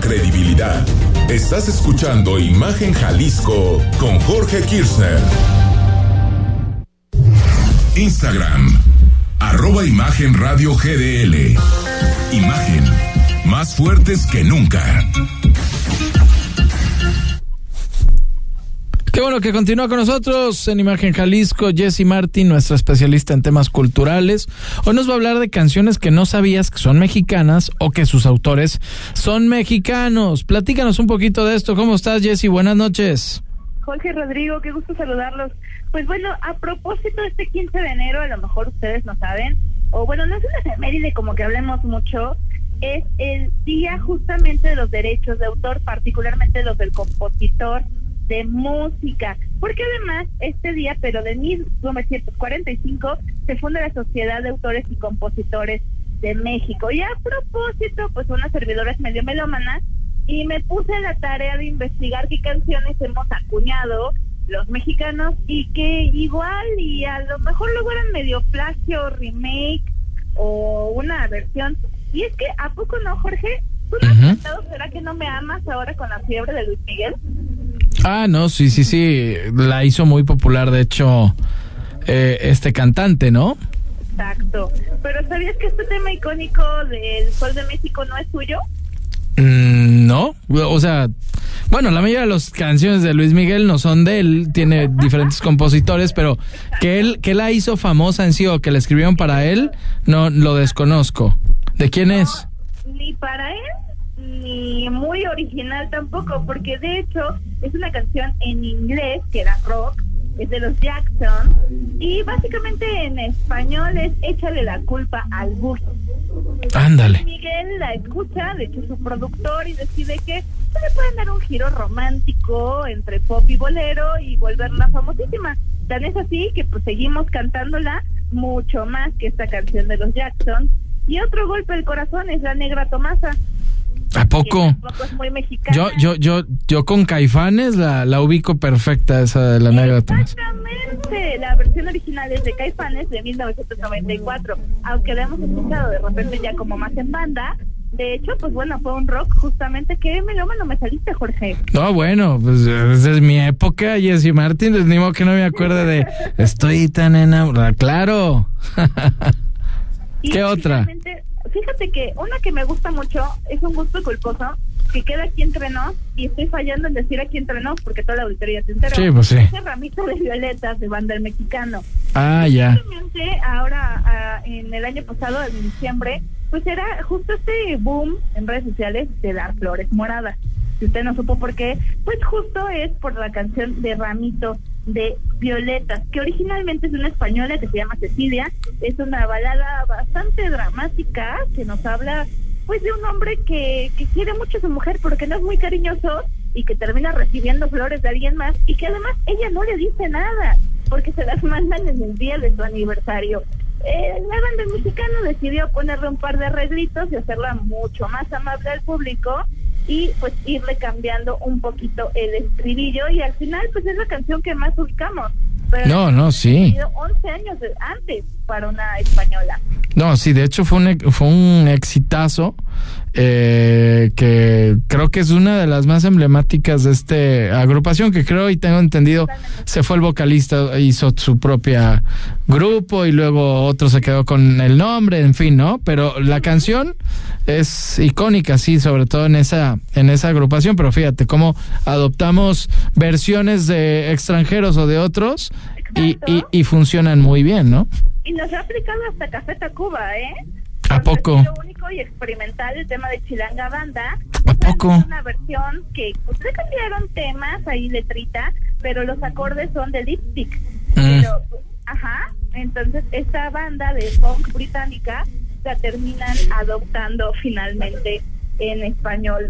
Speaker 1: Credibilidad. Estás escuchando Imagen Jalisco con Jorge Kirchner. Instagram, arroba Imagen Radio GDL. Imagen, más fuertes que nunca.
Speaker 2: Qué bueno que continúa con nosotros en Imagen Jalisco, Jesse Martin, nuestra especialista en temas culturales. Hoy nos va a hablar de canciones que no sabías que son mexicanas o que sus autores son mexicanos. Platícanos un poquito de esto. ¿Cómo estás, Jesse? Buenas noches.
Speaker 18: Jorge Rodrigo, qué gusto saludarlos. Pues bueno, a propósito de este 15 de enero, a lo mejor ustedes no saben, o bueno, no es una efeméride como que hablemos mucho, es el día justamente de los derechos de autor, particularmente los del compositor de música, porque además este día, pero de 1945, se funda la Sociedad de Autores y Compositores de México. Y a propósito, pues una servidora es medio melómana y me puse la tarea de investigar qué canciones hemos acuñado los mexicanos y que igual y a lo mejor luego eran medio plagio, remake o una versión. Y es que, ¿a poco no, Jorge? ¿Tú no has cantado ¿Será que no me amas ahora con la fiebre de Luis Miguel?
Speaker 2: Ah, no, sí, sí, sí. La hizo muy popular, de hecho, eh, este cantante, ¿no?
Speaker 18: Exacto. Pero ¿sabías que este tema icónico del Sol de México no es suyo?
Speaker 2: Mm, no, o sea, bueno, la mayoría de las canciones de Luis Miguel no son de él, tiene diferentes compositores, pero que él que la hizo famosa en sí o que la escribieron para él, no lo desconozco. ¿De quién es?
Speaker 18: Ni para él ni muy original tampoco, porque de hecho es una canción en inglés que era rock, es de los Jackson, y básicamente en español es Échale la culpa al bus.
Speaker 2: Ándale.
Speaker 18: Miguel la escucha, de hecho su productor, y decide que se le pueden dar un giro romántico entre pop y bolero y volverla famosísima. Tan es así que pues seguimos cantándola mucho más que esta canción de los Jackson. Y otro golpe del corazón es la negra Tomasa.
Speaker 2: ¿A poco?
Speaker 18: Es muy mexicana.
Speaker 2: Yo, yo, yo, yo con Caifanes la, la ubico perfecta esa de la negra.
Speaker 18: Exactamente, la versión original es de Caifanes de 1994, aunque la hemos escuchado de repente ya como más en banda. De hecho, pues bueno, fue un rock justamente que melómano me saliste, Jorge.
Speaker 2: No, bueno, pues esa es mi época, Jessy Martín, pues ni modo que no me acuerde de Estoy tan enamorada. Claro. ¿Qué otra?
Speaker 18: Fíjate que una que me gusta mucho es un gusto culposo que queda aquí entre nos y estoy fallando en decir aquí entre nos porque toda la auditoría se enteró.
Speaker 2: Sí, pues sí.
Speaker 18: Ese ramito de violetas de banda el mexicano.
Speaker 2: Ah, ya.
Speaker 18: Justamente ahora, ah, en el año pasado, en diciembre, pues era justo este boom en redes sociales de dar flores moradas. Si usted no supo por qué, pues justo es por la canción de Ramito de Violetas, que originalmente es una española que se llama Cecilia. Es una balada bastante dramática que nos habla pues de un hombre que, que quiere mucho a su mujer pero que no es muy cariñoso y que termina recibiendo flores de alguien más y que además ella no le dice nada porque se las mandan en el día de su aniversario. Eh, la banda mexicana decidió ponerle un par de arreglitos y hacerla mucho más amable al público y pues irle cambiando un poquito el estribillo y al final pues es la canción que más ubicamos.
Speaker 2: no, no, sí.
Speaker 18: 11 años antes para una española.
Speaker 2: No, sí, de hecho fue un, fue un exitazo eh, que creo que es una de las más emblemáticas de esta agrupación que creo y tengo entendido se fue el vocalista, hizo su propia grupo y luego otro se quedó con el nombre, en fin, ¿no? Pero la canción es icónica, sí, sobre todo en esa, en esa agrupación, pero fíjate cómo adoptamos versiones de extranjeros o de otros y, y, y funcionan muy bien, ¿no?
Speaker 18: Y nos ha aplicado hasta Café Tacuba, ¿eh?
Speaker 2: ¿A poco?
Speaker 18: Lo único y experimental el tema de Chilanga Banda.
Speaker 2: ¿A poco?
Speaker 18: Una versión que pues, le cambiaron temas, ahí letrita, pero los acordes son de lipstick.
Speaker 2: Mm.
Speaker 18: Pero, pues, ajá, entonces esta banda de funk británica la terminan adoptando finalmente en español.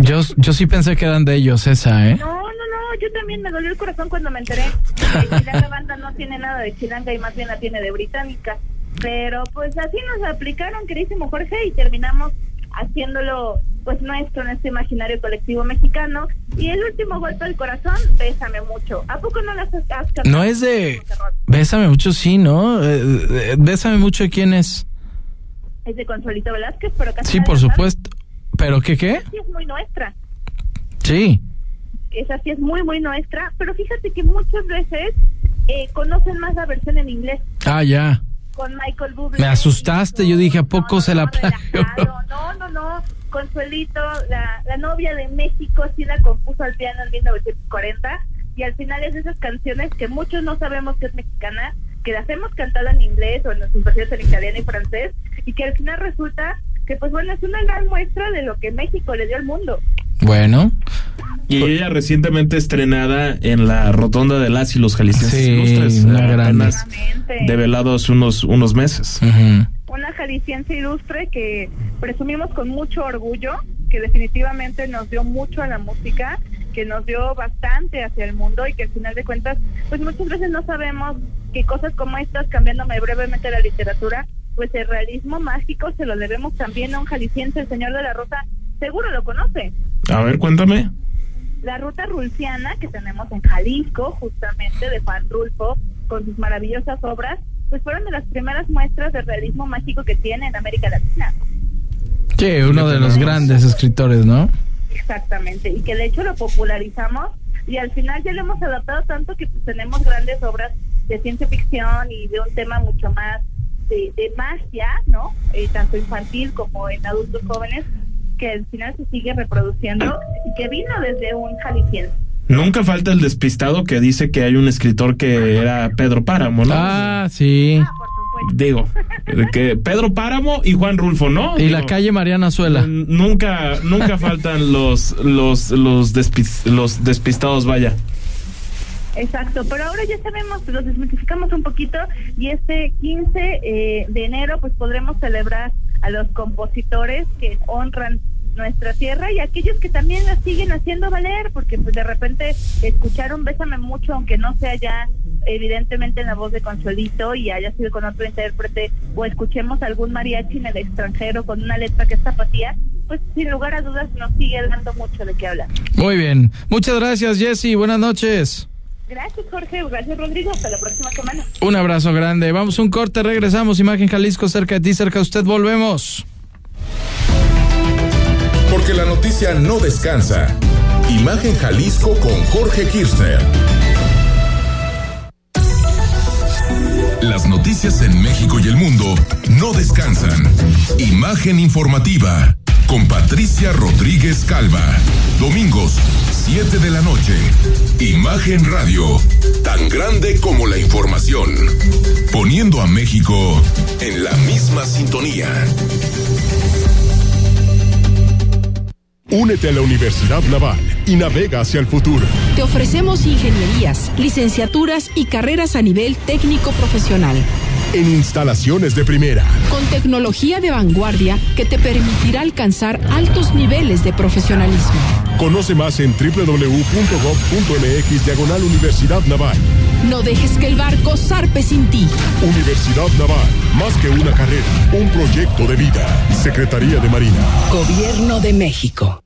Speaker 2: Yo, yo sí pensé que eran de ellos esa, ¿eh?
Speaker 18: No, no, no, yo también me dolió el corazón cuando me enteré que Chilanga Banda no tiene nada de Chilanga y más bien la tiene de británica. Pero pues así nos aplicaron, queridísimo Jorge, y terminamos haciéndolo pues nuestro en este imaginario colectivo mexicano. Y el último golpe al corazón, Bésame mucho. ¿A poco no las has cantado?
Speaker 2: No es de... Bésame mucho, sí, ¿no? Eh, eh, Bésame mucho, ¿de quién es?
Speaker 18: Es de Consuelito Velázquez, pero casi
Speaker 2: Sí, por supuesto. ¿Pero qué qué?
Speaker 18: Sí es muy nuestra.
Speaker 2: Sí.
Speaker 18: Esa sí es muy, muy nuestra. Pero fíjate que muchas veces eh, conocen más la versión en inglés.
Speaker 2: Ah, ya.
Speaker 18: Con Michael Bublé.
Speaker 2: Me asustaste, yo dije, ¿a poco se la plagió?
Speaker 18: No, no, no. Consuelito, la, la novia de México, sí la compuso al piano en 1940. Y al final es de esas canciones que muchos no sabemos que es mexicana, que las hemos cantado en inglés o en nuestras versiones en italiano y francés, y que al final resulta que, pues bueno, es una gran muestra de lo que México le dio al mundo.
Speaker 2: Bueno.
Speaker 3: Y ella recientemente estrenada en la rotonda de las y los jaliscienses
Speaker 2: Sí,
Speaker 3: ilustres. eh,
Speaker 2: grande.
Speaker 3: apenas develado hace unos, unos meses.
Speaker 18: Una jalisciense ilustre que presumimos con mucho orgullo, que definitivamente nos dio mucho a la música, que nos dio bastante hacia el mundo y que al final de cuentas, pues muchas veces no sabemos que cosas como estas, cambiándome brevemente la literatura, pues el realismo mágico se lo debemos también a un jalisciense, el señor de la Rosa, seguro lo conoce.
Speaker 3: A ver, cuéntame.
Speaker 18: La ruta rulciana que tenemos en Jalisco, justamente de Juan Rulfo, con sus maravillosas obras, pues fueron de las primeras muestras de realismo mágico que tiene en América Latina.
Speaker 2: Sí, uno de los grandes escritores, ¿no?
Speaker 18: Exactamente, y que de hecho lo popularizamos y al final ya lo hemos adaptado tanto que pues, tenemos grandes obras de ciencia ficción y de un tema mucho más de, de magia, ¿no? Eh, tanto infantil como en adultos jóvenes, que al final se sigue reproduciendo y que vino desde un jalisciense.
Speaker 3: Nunca falta el despistado que dice que hay un escritor que era Pedro Páramo, ¿no?
Speaker 2: Ah, sí.
Speaker 3: Digo, que Pedro Páramo y Juan Rulfo, ¿no?
Speaker 2: Y
Speaker 3: Digo,
Speaker 2: la calle Mariana Suela.
Speaker 3: Nunca, nunca faltan los, los, los, despis- los despistados, vaya.
Speaker 18: Exacto, pero ahora ya sabemos, los desmitificamos un poquito y este 15 eh, de enero pues podremos celebrar a los compositores que honran nuestra tierra y aquellos que también la siguen haciendo valer, porque pues de repente escucharon Bésame mucho, aunque no sea ya evidentemente en la voz de Consuelito y haya sido con otro intérprete, o escuchemos algún mariachi en el extranjero con una letra que es tapatía, pues sin lugar a dudas nos sigue dando mucho de qué hablar.
Speaker 2: Muy bien. Muchas gracias, Jessy. Buenas noches.
Speaker 18: Gracias Jorge, gracias Rodrigo, hasta la próxima semana.
Speaker 2: Un abrazo grande. Vamos a un corte, regresamos. Imagen Jalisco, cerca de ti, cerca de usted. Volvemos.
Speaker 1: Porque la noticia no descansa. Imagen Jalisco con Jorge Kirchner. Las noticias en México y el mundo no descansan. Imagen informativa con Patricia Rodríguez Calva. Domingos, 7 de la noche. Imagen Radio. Tan grande como la información. Poniendo a México en la misma sintonía.
Speaker 19: Únete a la Universidad Naval y navega hacia el futuro.
Speaker 13: Te ofrecemos ingenierías, licenciaturas y carreras a nivel técnico profesional.
Speaker 19: En instalaciones de primera.
Speaker 13: Con tecnología de vanguardia que te permitirá alcanzar altos niveles de profesionalismo.
Speaker 19: Conoce más en www.gov.mx diagonal Universidad Naval.
Speaker 13: No dejes que el barco zarpe sin ti.
Speaker 19: Universidad Naval, más que una carrera, un proyecto de vida. Secretaría de Marina.
Speaker 13: Gobierno de México.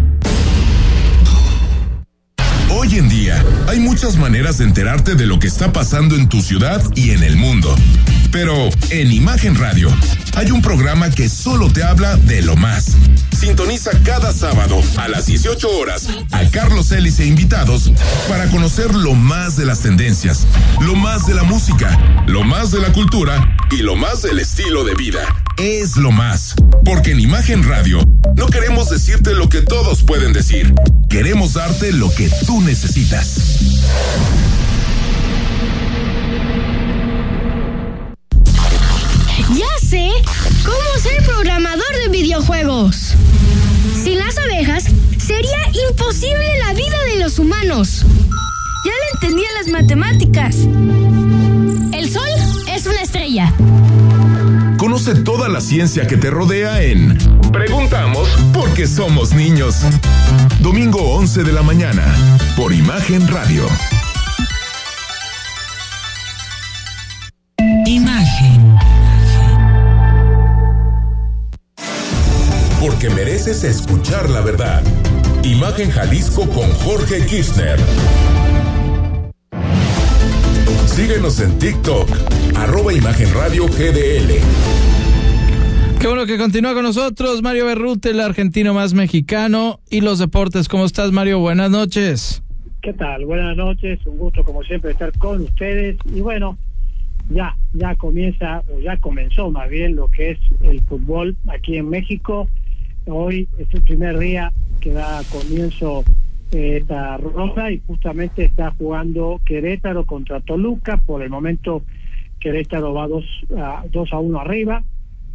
Speaker 1: Hoy en día hay muchas maneras de enterarte de lo que está pasando en tu ciudad y en el mundo. Pero en Imagen Radio hay un programa que solo te habla de lo más. Sintoniza cada sábado a las 18 horas a Carlos Ellis e invitados para conocer lo más de las tendencias, lo más de la música, lo más de la cultura y lo más del estilo de vida. Es lo más. Porque en Imagen Radio no queremos decirte lo que todos pueden decir. Queremos darte lo que tú necesitas.
Speaker 20: Ya sé cómo ser programador de videojuegos. Sin las abejas, sería imposible la vida de los humanos. Ya le entendí a las matemáticas. El sol es una estrella.
Speaker 1: Conoce toda la ciencia que te rodea en Preguntamos porque somos niños. Domingo 11 de la mañana, por Imagen Radio.
Speaker 21: Imagen.
Speaker 1: Porque mereces escuchar la verdad. Imagen Jalisco con Jorge Kirchner. Síguenos en TikTok, arroba Imagen Radio GDL.
Speaker 2: Qué bueno que continúa con nosotros Mario Berrute, el argentino más mexicano y los deportes. ¿Cómo estás, Mario? Buenas noches.
Speaker 22: ¿Qué tal? Buenas noches, un gusto como siempre estar con ustedes. Y bueno, ya, ya comienza, o ya comenzó más bien lo que es el fútbol aquí en México. Hoy es el primer día que da comienzo esta ronda y justamente está jugando Querétaro contra Toluca. Por el momento Querétaro va 2 a, dos a 1 arriba.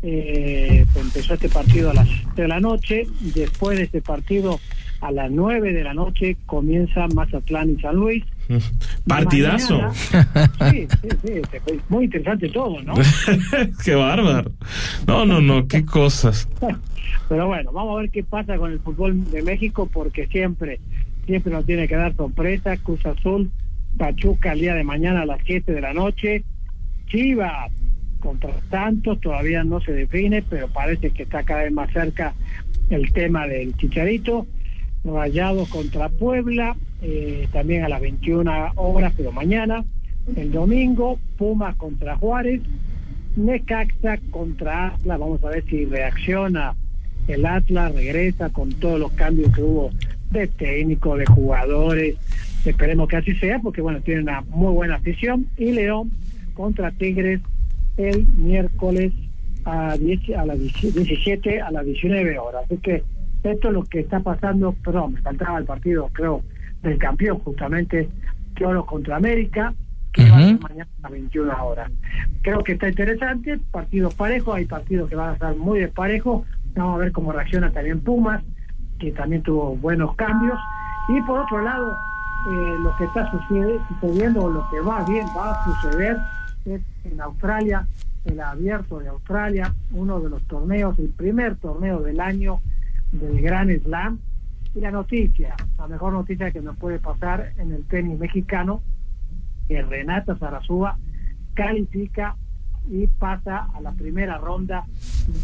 Speaker 22: Eh, empezó este partido a las 7 de la noche. Después de este partido, a las 9 de la noche, comienza Mazatlán y San Luis.
Speaker 3: Partidazo.
Speaker 22: Mañana, sí, sí, sí, muy interesante todo, ¿no?
Speaker 3: qué bárbaro. No, no, no, qué cosas.
Speaker 22: Pero bueno, vamos a ver qué pasa con el fútbol de México, porque siempre, siempre nos tiene que dar sorpresa. Cruz Azul, Pachuca el día de mañana a las 7 de la noche. Chivas contra Santos, todavía no se define, pero parece que está cada vez más cerca el tema del Chicharito. Rayados contra Puebla, eh, también a las 21 horas, pero mañana. El domingo, Pumas contra Juárez, Necaxa contra Atlas. Vamos a ver si reacciona el Atlas, regresa con todos los cambios que hubo de técnico, de jugadores. Esperemos que así sea, porque bueno, tiene una muy buena afición. Y León contra Tigres el miércoles a, 10, a las 17 a las 19 horas. Así que esto es lo que está pasando, perdón, me faltaba el partido, creo, del campeón, justamente, Cholos contra América, que uh -huh. va a ser mañana a 21 horas. Creo que está interesante, partidos parejos, hay partidos que van a estar muy desparejos, vamos a ver cómo reacciona también Pumas, que también tuvo buenos cambios, y por otro lado, eh, lo que está sucediendo, o lo que va bien, va a suceder, es en Australia, el abierto de Australia, uno de los torneos, el primer torneo del año del Gran Slam. Y la noticia, la mejor noticia que nos puede pasar en el tenis mexicano, que Renata Zarazúa califica y pasa a la primera ronda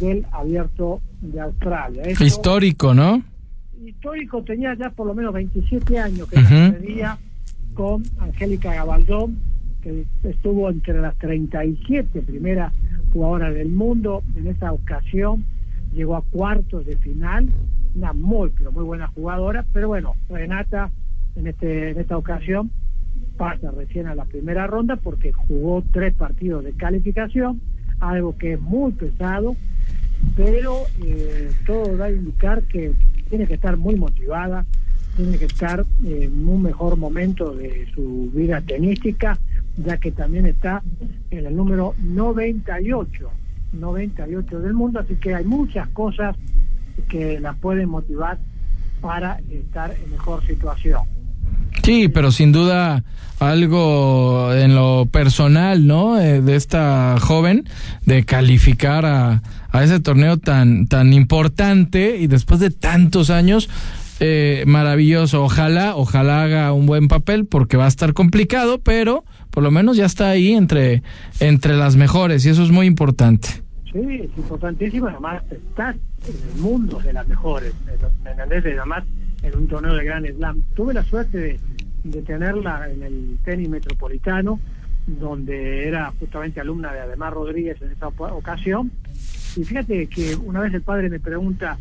Speaker 22: del abierto de Australia.
Speaker 2: Histórico, ¿no?
Speaker 22: Histórico, tenía ya por lo menos 27 años que uh -huh. con Angélica Gabaldón, que estuvo entre las 37 primeras jugadoras del mundo en esa ocasión llegó a cuartos de final, una muy, pero muy buena jugadora, pero bueno, Renata en, este, en esta ocasión pasa recién a la primera ronda porque jugó tres partidos de calificación, algo que es muy pesado, pero eh, todo da a indicar que tiene que estar muy motivada, tiene que estar en un mejor momento de su vida tenística, ya que también está en el número 98, 98 del mundo, así que hay muchas cosas que la pueden motivar para estar en mejor situación.
Speaker 2: Sí, pero sin duda algo en lo personal, ¿no? Eh, de esta joven, de calificar a, a ese torneo tan, tan importante y después de tantos años, eh, maravilloso. Ojalá, ojalá haga un buen papel porque va a estar complicado, pero por lo menos ya está ahí entre, entre las mejores y eso es muy importante.
Speaker 22: Sí, es importantísimo. Además, estás en el mundo de las mejores. ¿Me entendés? Además, en un torneo de Gran Slam. Tuve la suerte de, tenerla en el tenis metropolitano, donde era justamente alumna de Ademar Rodríguez en esa ocasión. Y fíjate que una vez el padre me pregunta,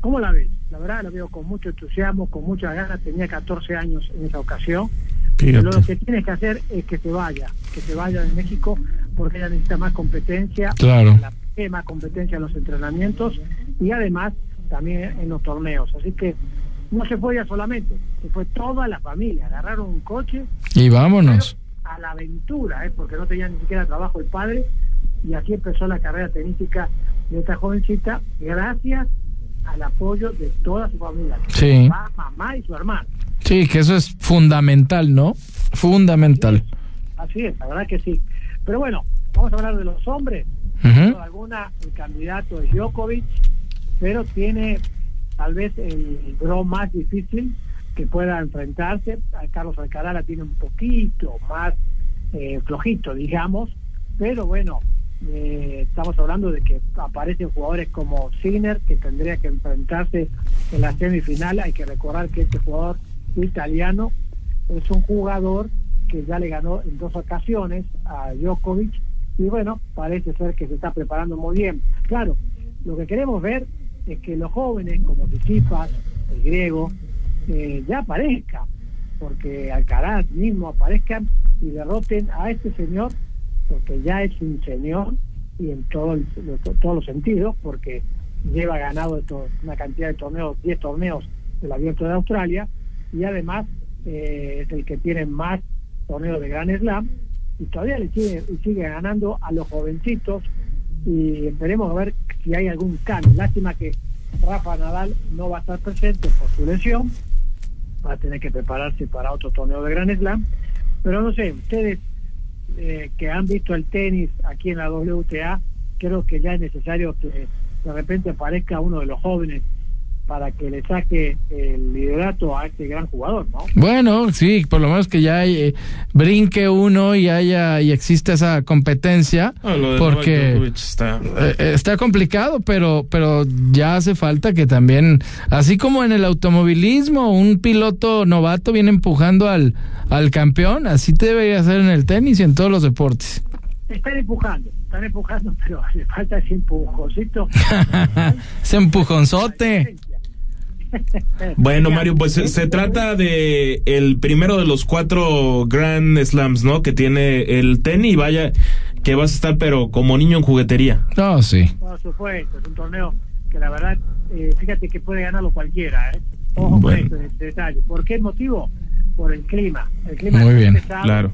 Speaker 22: ¿cómo la ves? La verdad la veo con mucho entusiasmo, con muchas ganas. Tenía 14 años en esa ocasión. Pero lo que tienes que hacer es que se vaya, que se vaya de México, porque ella necesita más competencia,
Speaker 2: claro.
Speaker 22: más competencia en los entrenamientos y además también en los torneos. Así que no se fue ella solamente, se fue toda la familia, agarraron un coche
Speaker 2: y vámonos
Speaker 22: a la aventura, ¿eh? porque no tenía ni siquiera trabajo el padre y así empezó la carrera tenística de esta jovencita gracias al apoyo de toda su familia,
Speaker 2: sí.
Speaker 22: papá, mamá y su hermano.
Speaker 2: Sí, que eso es fundamental, ¿no? Fundamental.
Speaker 22: Así es, la verdad que sí. Pero bueno, vamos a hablar de los hombres. Uh -huh. alguna, el candidato es Djokovic, pero tiene tal vez el draw más difícil que pueda enfrentarse. Carlos Alcaraz la tiene un poquito más eh, flojito, digamos, pero bueno, eh, estamos hablando de que aparecen jugadores como Sinner, que tendría que enfrentarse en la semifinal. Hay que recordar que este jugador italiano es un jugador que ya le ganó en dos ocasiones a Djokovic y bueno, parece ser que se está preparando muy bien. Claro, lo que queremos ver es que los jóvenes como Tsitsipas, el griego, eh, ya aparezcan, porque Alcaraz mismo aparezcan y derroten a este señor, porque ya es un señor y en todo el, todos los sentidos, porque lleva ganado esto, una cantidad de torneos, 10 torneos del Abierto de Australia, y además eh, es el que tiene más torneos de Gran Slam, y todavía le sigue, sigue ganando a los jovencitos, y esperemos a ver si hay algún cambio. Lástima que Rafa Nadal no va a estar presente por su lesión, va a tener que prepararse para otro torneo de Gran Slam, pero no sé, ustedes eh, que han visto el tenis aquí en la WTA, creo que ya es necesario que de repente aparezca uno de los jóvenes para que le saque el liderato a este gran jugador, ¿no?
Speaker 2: Bueno, sí, por lo menos que ya hay, eh, brinque uno y haya y existe esa competencia,
Speaker 3: Ah,
Speaker 2: porque
Speaker 3: está...
Speaker 2: eh, está complicado, pero pero ya hace falta que también, así como en el automovilismo, un piloto novato viene empujando al al campeón, así te debería hacer en el tenis y en todos los deportes.
Speaker 22: Están empujando, están empujando, pero le falta ese empujoncito.
Speaker 2: Ese empujonzote.
Speaker 3: Bueno, Mario, pues se, trata de el primero de los cuatro Grand Slams, ¿no? Que tiene el tenis. Vaya, que vas a estar, pero como niño en juguetería.
Speaker 2: No, sí.
Speaker 22: Por supuesto, es un torneo que la verdad, eh, fíjate que puede ganarlo cualquiera, ¿eh? Ojo
Speaker 3: Bueno.
Speaker 22: con este detalle. ¿Por qué motivo? Por el clima. El clima
Speaker 2: Muy bien,
Speaker 22: pesado,
Speaker 3: claro.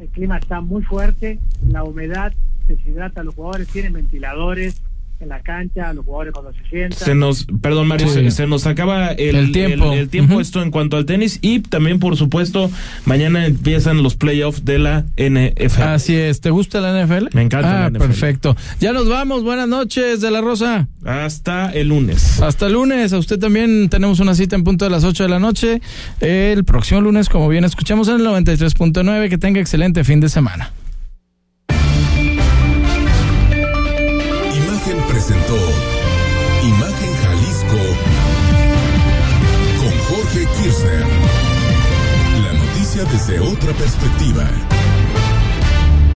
Speaker 22: El clima está muy fuerte, la humedad deshidrata a los jugadores, tienen ventiladores en la cancha, los jugadores cuando se sientan.
Speaker 3: Se nos, perdón Mario,
Speaker 2: Sí.
Speaker 3: se, se nos acaba el,
Speaker 2: El tiempo.
Speaker 3: el- el tiempo esto en cuanto al tenis y también por supuesto mañana empiezan los playoffs de la NFL.
Speaker 2: Así es. ¿Te gusta la NFL?
Speaker 3: Me encanta
Speaker 2: Ah,
Speaker 3: la NFL.
Speaker 2: perfecto. Ya nos vamos. Buenas noches, de la Rosa.
Speaker 3: Hasta el lunes.
Speaker 2: Hasta el lunes. A usted también tenemos una cita en punto de las 8 de la noche. El próximo lunes, como bien escuchamos en el 93.9. Que tenga excelente fin de semana.
Speaker 1: Imagen Jalisco con Jorge Kirchner. La noticia desde otra perspectiva.